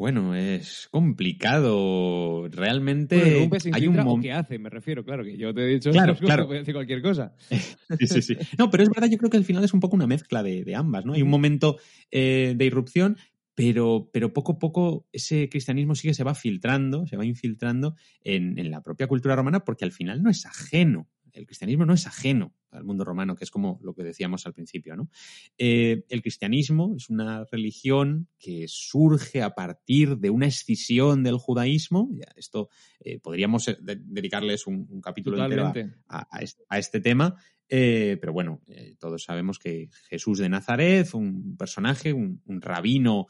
Bueno, es complicado. Realmente bueno, irrumpe, se hay un o qué hace, me refiero, claro, que yo te he dicho [LAUGHS] claro, claro. decir cualquier cosa. [LAUGHS] sí, sí, sí. No, pero es verdad, yo creo que al final es un poco una mezcla de, de ambas, ¿no? Hay un momento eh, de irrupción, pero, pero, poco a poco ese cristianismo sí que se va filtrando, se va infiltrando en, en, la propia cultura romana, porque al final no es ajeno el cristianismo no es ajeno al mundo romano, que es como lo que decíamos al principio. ¿no? Eh, el cristianismo es una religión que surge a partir de una escisión del judaísmo. Ya, esto eh, podríamos eh, de dedicarles un, un capítulo Totalmente. entero a, a, este, a, este, tema. Eh, pero bueno, todos sabemos que Jesús de Nazaret, un personaje, un, un rabino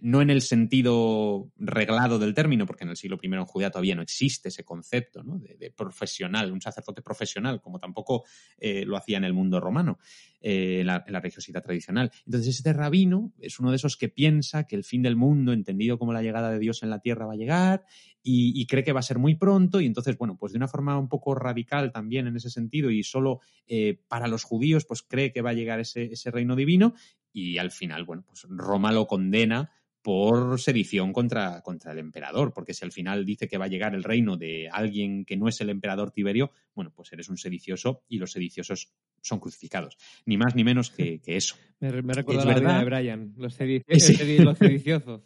no en el sentido reglado del término, porque en el siglo I en Judea todavía no existe ese concepto de, de, profesional, un sacerdote profesional, como tampoco eh, lo hacía en el mundo romano, eh, en, la, religiosidad tradicional. Entonces, este rabino es uno de esos que piensa que el fin del mundo, entendido como la llegada de Dios en la tierra, va a llegar y, y cree que va a ser muy pronto y entonces, bueno, pues de una forma un poco radical también en ese sentido y solo eh, para los judíos, pues cree que va a llegar ese, ese reino divino y al final, bueno, pues Roma lo condena por sedición contra, contra el emperador, porque si al final dice que va a llegar el reino de alguien que no es el emperador Tiberio, bueno, pues eres un sedicioso y los sediciosos son crucificados. Ni más ni menos que, que eso. [LAUGHS] Me, me recuerda Es la vida verdad. de Brian, los, sedici- [LAUGHS] Sí. sedi- los sediciosos.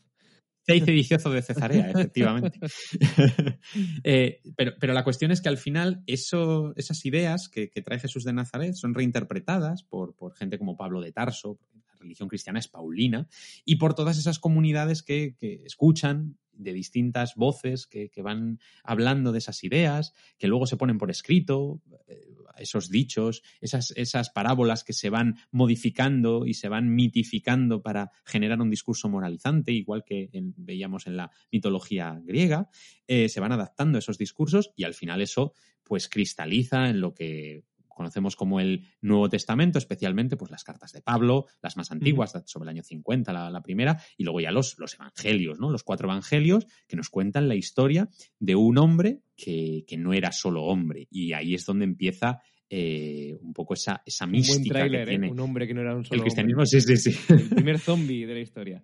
Seis sedicioso de Cesarea, efectivamente. [LAUGHS] Eh, pero, pero la cuestión es que al final eso, esas ideas que, que trae Jesús de Nazaret son reinterpretadas por, por gente como Pablo de Tarso, religión cristiana es paulina, y por todas esas comunidades que, escuchan de distintas voces que, van hablando de esas ideas, que luego se ponen por escrito, eh, esos dichos, esas, esas parábolas que se van modificando y se van mitificando para generar un discurso moralizante, igual que veíamos en la mitología griega, eh, se van adaptando esos discursos y al final eso pues cristaliza en lo que conocemos como el Nuevo Testamento, especialmente pues las cartas de Pablo, las más antiguas, sobre el año 50, la, la primera, y luego ya los, los evangelios, ¿no? Los cuatro evangelios que nos cuentan la historia de un hombre que, que no era solo hombre. Y ahí es donde empieza eh, un poco esa, esa Un buen mística que ¿eh? Un hombre que no era un solo el cristianismo. hombre. Sí, sí, sí. El primer zombie de la historia.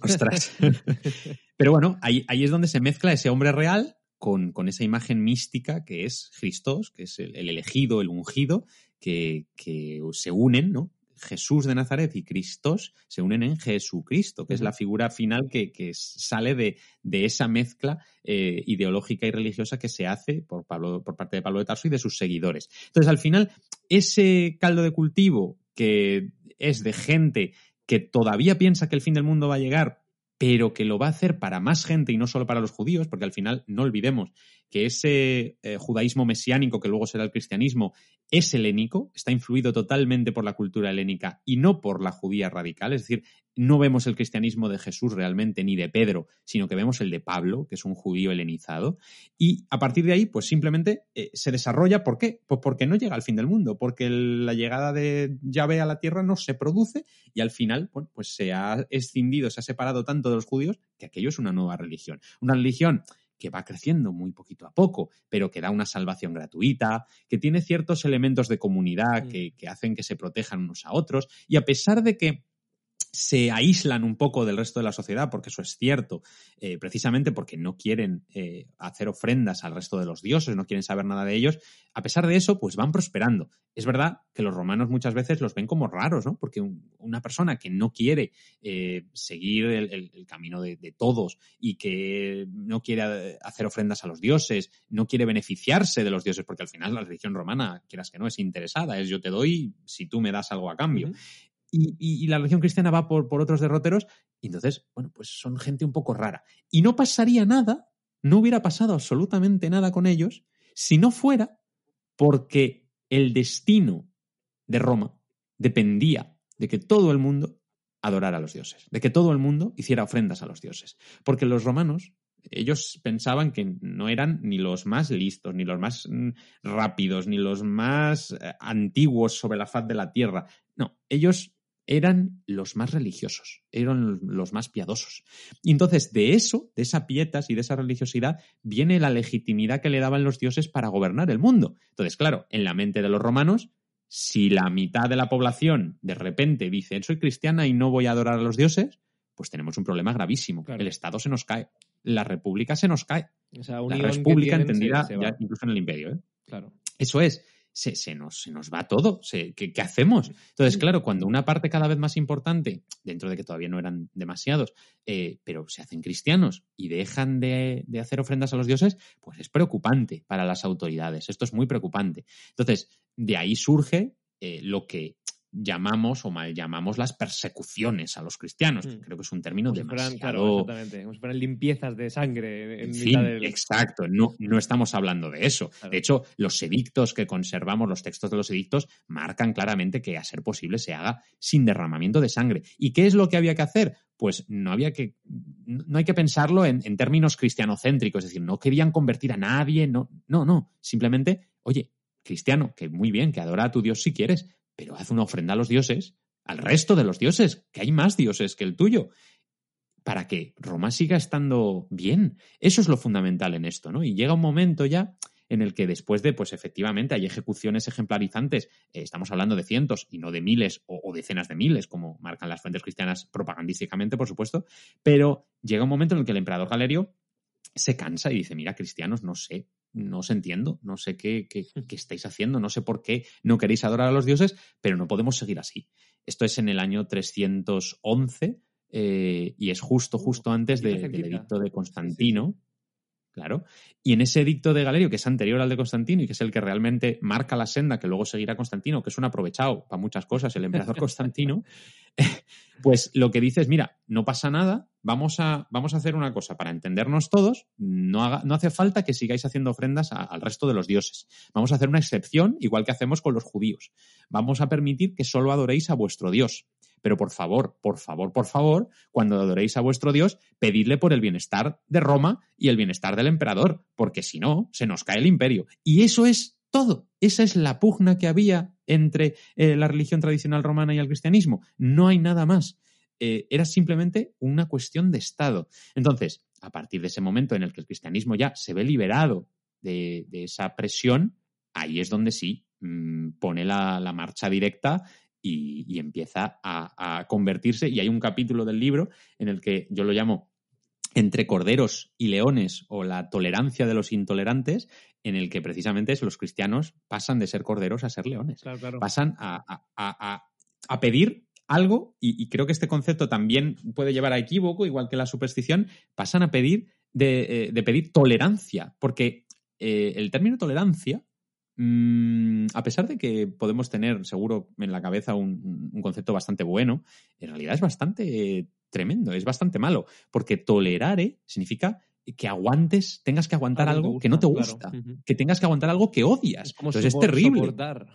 Ostras. [LAUGHS] Pero bueno, ahí, ahí es donde se mezcla ese hombre real con, con esa imagen mística que es Cristos, que es el, el elegido, el ungido, que, que se unen, ¿no? Jesús de Nazaret y Cristos se unen en Jesucristo, que es la figura final que, que sale de, de esa mezcla eh, ideológica y religiosa que se hace por, Pablo, por parte de Pablo de Tarso y de sus seguidores. Entonces, al final, ese caldo de cultivo que es de gente que todavía piensa que el fin del mundo va a llegar, pero que lo va a hacer para más gente y no solo para los judíos, porque al final no olvidemos que ese eh, judaísmo mesiánico que luego será el cristianismo es helénico, está influido totalmente por la cultura helénica y no por la judía radical, es decir, no vemos el cristianismo de Jesús realmente ni de Pedro, sino que vemos el de Pablo, que es un judío helenizado, y a partir de ahí, pues simplemente eh, se desarrolla, ¿por qué? Pues porque no llega al fin del mundo, porque la llegada de Yahvé a la tierra no se produce y al final, bueno, pues se ha escindido, se ha separado tanto de los judíos que aquello es una nueva religión. Una religión que va creciendo muy poquito a poco, pero que da una salvación gratuita, que tiene ciertos elementos de comunidad Mm. que, que hacen que se protejan unos a otros, y a pesar de que se aíslan un poco del resto de la sociedad, porque eso es cierto, eh, precisamente porque no quieren eh, hacer ofrendas al resto de los dioses, no quieren saber nada de ellos, a pesar de eso, pues van prosperando. Es verdad que los romanos muchas veces los ven como raros, ¿no? Porque un- una persona que no quiere eh, seguir el, camino de, todos y que no quiere hacer ofrendas a los dioses, no quiere beneficiarse de los dioses, porque al final la religión romana, quieras que no, es interesada, es yo te doy si tú me das algo a cambio. Y, la religión cristiana va por, por otros derroteros, y entonces, bueno, pues son gente un poco rara. Y no pasaría nada, no hubiera pasado absolutamente nada con ellos, si no fuera porque el destino de Roma dependía de que todo el mundo adorara a los dioses, de que todo el mundo hiciera ofrendas a los dioses. Porque los romanos, ellos pensaban que no eran ni los más listos, ni los más mm, rápidos, ni los más eh, antiguos sobre la faz de la tierra. No, ellos eran los más religiosos, eran los más piadosos. Y entonces de eso, de esa pietas y de esa religiosidad, viene la legitimidad que le daban los dioses para gobernar el mundo. Entonces, claro, en la mente de los romanos, si la mitad de la población de repente dice soy cristiana y no voy a adorar a los dioses, pues tenemos un problema gravísimo. Claro. El Estado se nos cae, la República se nos cae, la República entendida se va. ya incluso en el Imperio. ¿eh? Claro. Eso es, se, se nos, se nos va todo. Se- ¿qué, qué hacemos? Entonces, claro, cuando una parte cada vez más importante, dentro de que todavía no eran demasiados, eh, pero se hacen cristianos y dejan de, de hacer ofrendas a los dioses, pues es preocupante para las autoridades. Esto es muy preocupante. Entonces, de ahí surge eh, lo que llamamos o mal llamamos las persecuciones a los cristianos. Mm. Creo que es un término Como si fueran, demasiado claro, exactamente. Como si fueran limpiezas de sangre en en mitad fin, del... exacto, no, no estamos hablando de eso. Claro. De hecho, los edictos que conservamos, los textos de los edictos, marcan claramente que a ser posible se haga sin derramamiento de sangre. ¿Y qué es lo que había que hacer? Pues no había que, no hay que pensarlo en, en términos cristianocéntricos, es decir, no querían convertir a nadie, no, no, no, simplemente, oye, cristiano, que muy bien, que adora a tu Dios si quieres, pero haz una ofrenda a los dioses, al resto de los dioses, que hay más dioses que el tuyo para que Roma siga estando bien. Eso es lo fundamental en esto, ¿no? Y llega un momento ya en el que después de, pues efectivamente, hay ejecuciones ejemplarizantes, eh, estamos hablando de cientos y no de miles o, o, decenas de miles, como marcan las fuentes cristianas propagandísticamente, por supuesto, pero llega un momento en el que el emperador Galerio se cansa y dice, mira, cristianos, no sé, no os entiendo, no sé qué, qué, qué, estáis haciendo, no sé por qué no queréis adorar a los dioses, pero no podemos seguir así. Esto es en el año 311 eh, y es justo, justo antes de, del edicto de Constantino. Claro. Y en ese edicto de Galerio, que es anterior al de Constantino y que es el que realmente marca la senda que luego seguirá Constantino, que es un aprovechado para muchas cosas, el emperador [LAUGHS] Constantino, [LAUGHS] pues lo que dice es, mira, no pasa nada, vamos a, vamos a hacer una cosa para entendernos todos, no, haga, no hace falta que sigáis haciendo ofrendas a, al resto de los dioses. Vamos a hacer una excepción, igual que hacemos con los judíos. Vamos a permitir que solo adoréis a vuestro Dios. Pero por favor, por favor, por favor, cuando adoréis a vuestro Dios, pedidle por el bienestar de Roma y el bienestar del emperador, porque si no, se nos cae el imperio. Y eso es todo. Esa es la pugna que había entre eh, la religión tradicional romana y el cristianismo. No hay nada más. Eh, era simplemente una cuestión de Estado. Entonces, a partir de ese momento en el que el cristianismo ya se ve liberado de, esa presión, ahí es donde sí mmm, pone la, marcha directa y, y empieza a, a, convertirse. Y hay un capítulo del libro en el que yo lo llamo entre corderos y leones o la tolerancia de los intolerantes, en el que precisamente los cristianos pasan de ser corderos a ser leones. Claro, claro. Pasan a, a, a, pedir algo, y, y, creo que este concepto también puede llevar a equívoco, igual que la superstición, pasan a pedir de, eh, de pedir tolerancia, porque eh, el término tolerancia Mm, a pesar de que podemos tener seguro en la cabeza un, un, concepto bastante bueno, en realidad es bastante tremendo, es bastante malo, porque tolerare significa que aguantes, tengas que aguantar algo, gusta, que no te gusta, claro. que tengas que aguantar algo que odias. Es como Entonces es terrible. Soportar.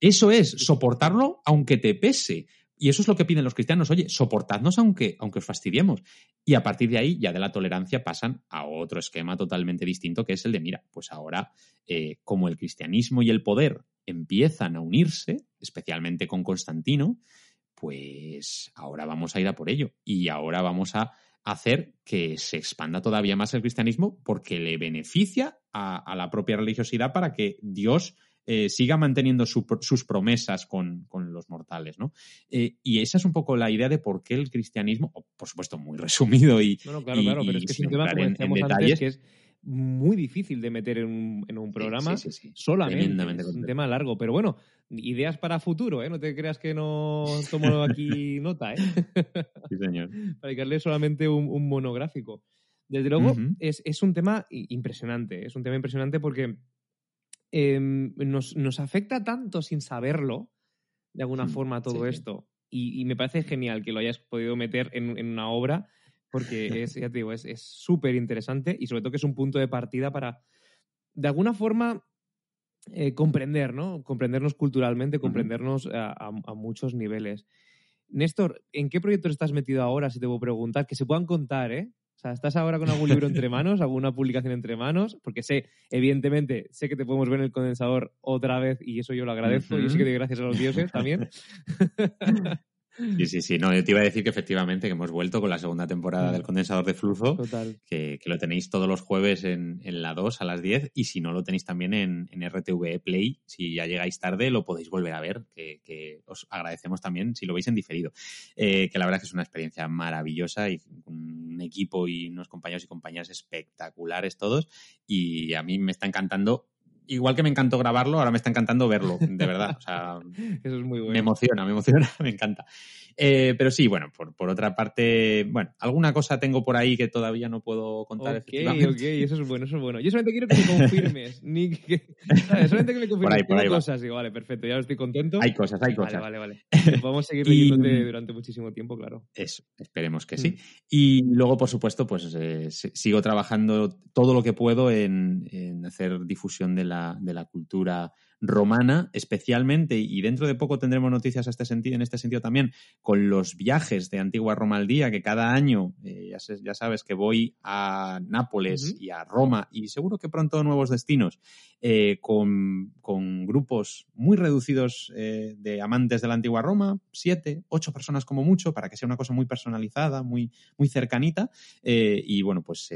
Eso es, [LAUGHS] soportarlo aunque te pese. Y eso es lo que piden los cristianos. Oye, soportadnos aunque, aunque os fastidiemos. Y a partir de ahí, ya de la tolerancia, pasan a otro esquema totalmente distinto, que es el de, mira, pues ahora, eh, como el cristianismo y el poder empiezan a unirse, especialmente con Constantino, pues ahora vamos a ir a por ello. Y ahora vamos a hacer que se expanda todavía más el cristianismo porque le beneficia a, a la propia religiosidad para que Dios eh, siga manteniendo su, sus promesas con, con, los mortales, ¿no? Eh, y esa es un poco la idea de por qué el cristianismo, por supuesto muy resumido y... No, no, claro, y, claro, pero es que es un tema, como decíamos en, en antes, que es muy difícil de meter en un, en un programa sí, sí, sí, solamente. Es un tema largo, pero bueno, ideas para futuro, ¿eh? No te creas que no tomo aquí [LAUGHS] nota, ¿eh? Sí, señor. [LAUGHS] para dedicarle solamente un, un monográfico. Desde luego, uh -huh. es, es un tema impresionante, es un tema impresionante porque eh, nos, nos, afecta tanto sin saberlo, de alguna sí, forma, todo sí, esto. Y, y, me parece genial que lo hayas podido meter en, en una obra, porque [LAUGHS] es, ya te digo, es súper interesante y sobre todo que es un punto de partida para, de alguna forma, eh, comprender, ¿no? Comprendernos culturalmente, comprendernos a, a, a, muchos niveles. Néstor, ¿en qué proyectos estás metido ahora, si te puedo preguntar? Que se puedan contar, ¿eh? Sea, ¿estás ahora con algún libro entre manos, alguna publicación entre manos? Porque sé, evidentemente, sé que te podemos ver en el condensador otra vez y eso yo lo agradezco. Uh -huh. Y sí que doy gracias a los dioses también. [LAUGHS] Sí, sí, sí. No, yo te iba a decir que efectivamente que hemos vuelto con la segunda temporada mm. del condensador de flujo. Total. Que, que, lo tenéis todos los jueves en, en, la 2 a las 10 y si no lo tenéis también en, en RTV Play, si ya llegáis tarde lo podéis volver a ver, que, que os agradecemos también si lo veis en diferido. Eh, que la verdad es que es una experiencia maravillosa y un equipo y unos compañeros y compañeras espectaculares todos y a mí me está encantando igual que me encantó grabarlo, ahora me está encantando verlo, de verdad. O sea, [LAUGHS] Eso es muy bueno. Me emociona, me emociona, [LAUGHS] me encanta. Eh, pero sí, bueno, por, por, otra parte, bueno, alguna cosa tengo por ahí que todavía no puedo contar. Ok, ok, eso es bueno, eso es bueno. Yo solamente quiero que me confirmes, [LAUGHS] ni que, ¿sabes? solamente que me confirmes por ahí, por ahí cosas. Digo, vale, perfecto, ya estoy contento. Hay cosas, hay vale, cosas. Vale, vale, Podemos seguir leyéndote y... durante muchísimo tiempo, claro. Eso, esperemos que sí. Mm. Y luego, por supuesto, pues eh, sigo trabajando todo lo que puedo en, en hacer difusión de la, de la cultura romana, especialmente, y dentro de poco tendremos noticias a este sentido, en este sentido también, con los viajes de Antigua Roma al día, que cada año, eh, ya, sabes que voy a Nápoles y a Roma, y seguro que pronto nuevos destinos, eh, con, con grupos muy reducidos eh, de amantes de la Antigua Roma, siete, ocho personas como mucho, para que sea una cosa muy personalizada, muy, muy cercanita. Y bueno, pues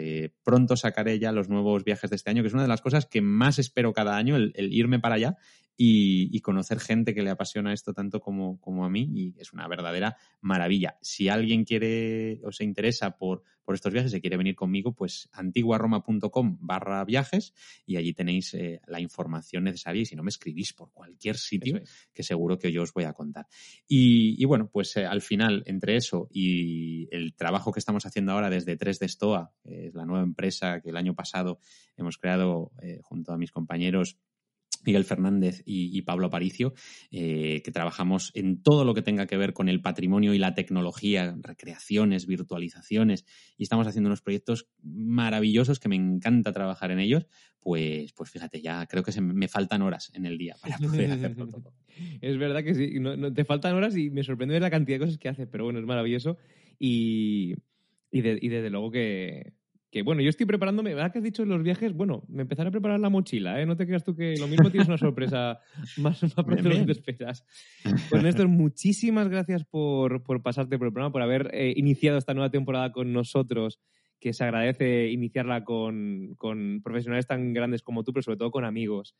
pronto sacaré ya los nuevos viajes de este año, que es una de las cosas que más espero cada año, el, el irme para allá y, y conocer gente que le apasiona esto tanto como, como a mí, y es una verdadera maravilla. Si alguien quiere o se interesa por, por estos viajes, se quiere venir conmigo, pues antiguaroma.com barra viajes y allí tenéis eh, la información necesaria y si no me escribís por cualquier sitio es. que seguro que yo os voy a contar. Y, y bueno, pues eh, al final, entre eso y el trabajo que estamos haciendo ahora desde 3 de Stoa, que es la nueva empresa que el año pasado hemos creado eh, junto a mis compañeros Miguel Fernández y, y Pablo Aparicio, eh, que trabajamos en todo lo que tenga que ver con el patrimonio y la tecnología, recreaciones, virtualizaciones, y estamos haciendo unos proyectos maravillosos que me encanta trabajar en ellos, pues, pues fíjate, ya creo que se me, faltan horas en el día para poder hacerlo [LAUGHS] todo. Es verdad que sí, no, no- te faltan horas y me sorprende ver la cantidad de cosas que hace, pero bueno, es maravilloso. Y, y, de- y desde luego que, que, bueno, yo estoy preparándome, ¿verdad que has dicho los viajes? Bueno, me empezaré a preparar la mochila, ¿eh? No te creas tú que lo mismo tienes una sorpresa [LAUGHS] más, más pronto de lo que te esperas. Pues Néstor, muchísimas gracias por, por pasarte por el programa, por haber eh, iniciado esta nueva temporada con nosotros, que se agradece iniciarla con, con profesionales tan grandes como tú, pero sobre todo con amigos.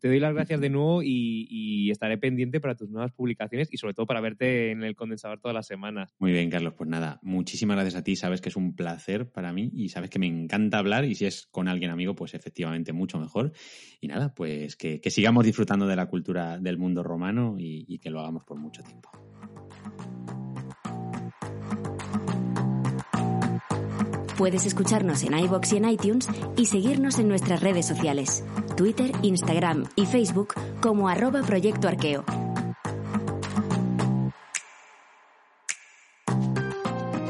Te doy las gracias de nuevo y, y estaré pendiente para tus nuevas publicaciones y sobre todo para verte en el condensador todas las semanas. Muy bien, Carlos. Pues nada, muchísimas gracias a ti. Sabes que es un placer para mí y sabes que me encanta hablar y si es con alguien amigo, pues efectivamente mucho mejor. Y nada, pues que, que sigamos disfrutando de la cultura del mundo romano y, y que lo hagamos por mucho tiempo. Puedes escucharnos en iBox y en iTunes y seguirnos en nuestras redes sociales, Twitter, Instagram y Facebook como arroba Proyecto Arqueo.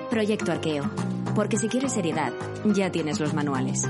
Proyecto Arqueo, porque si quieres seriedad, ya tienes los manuales.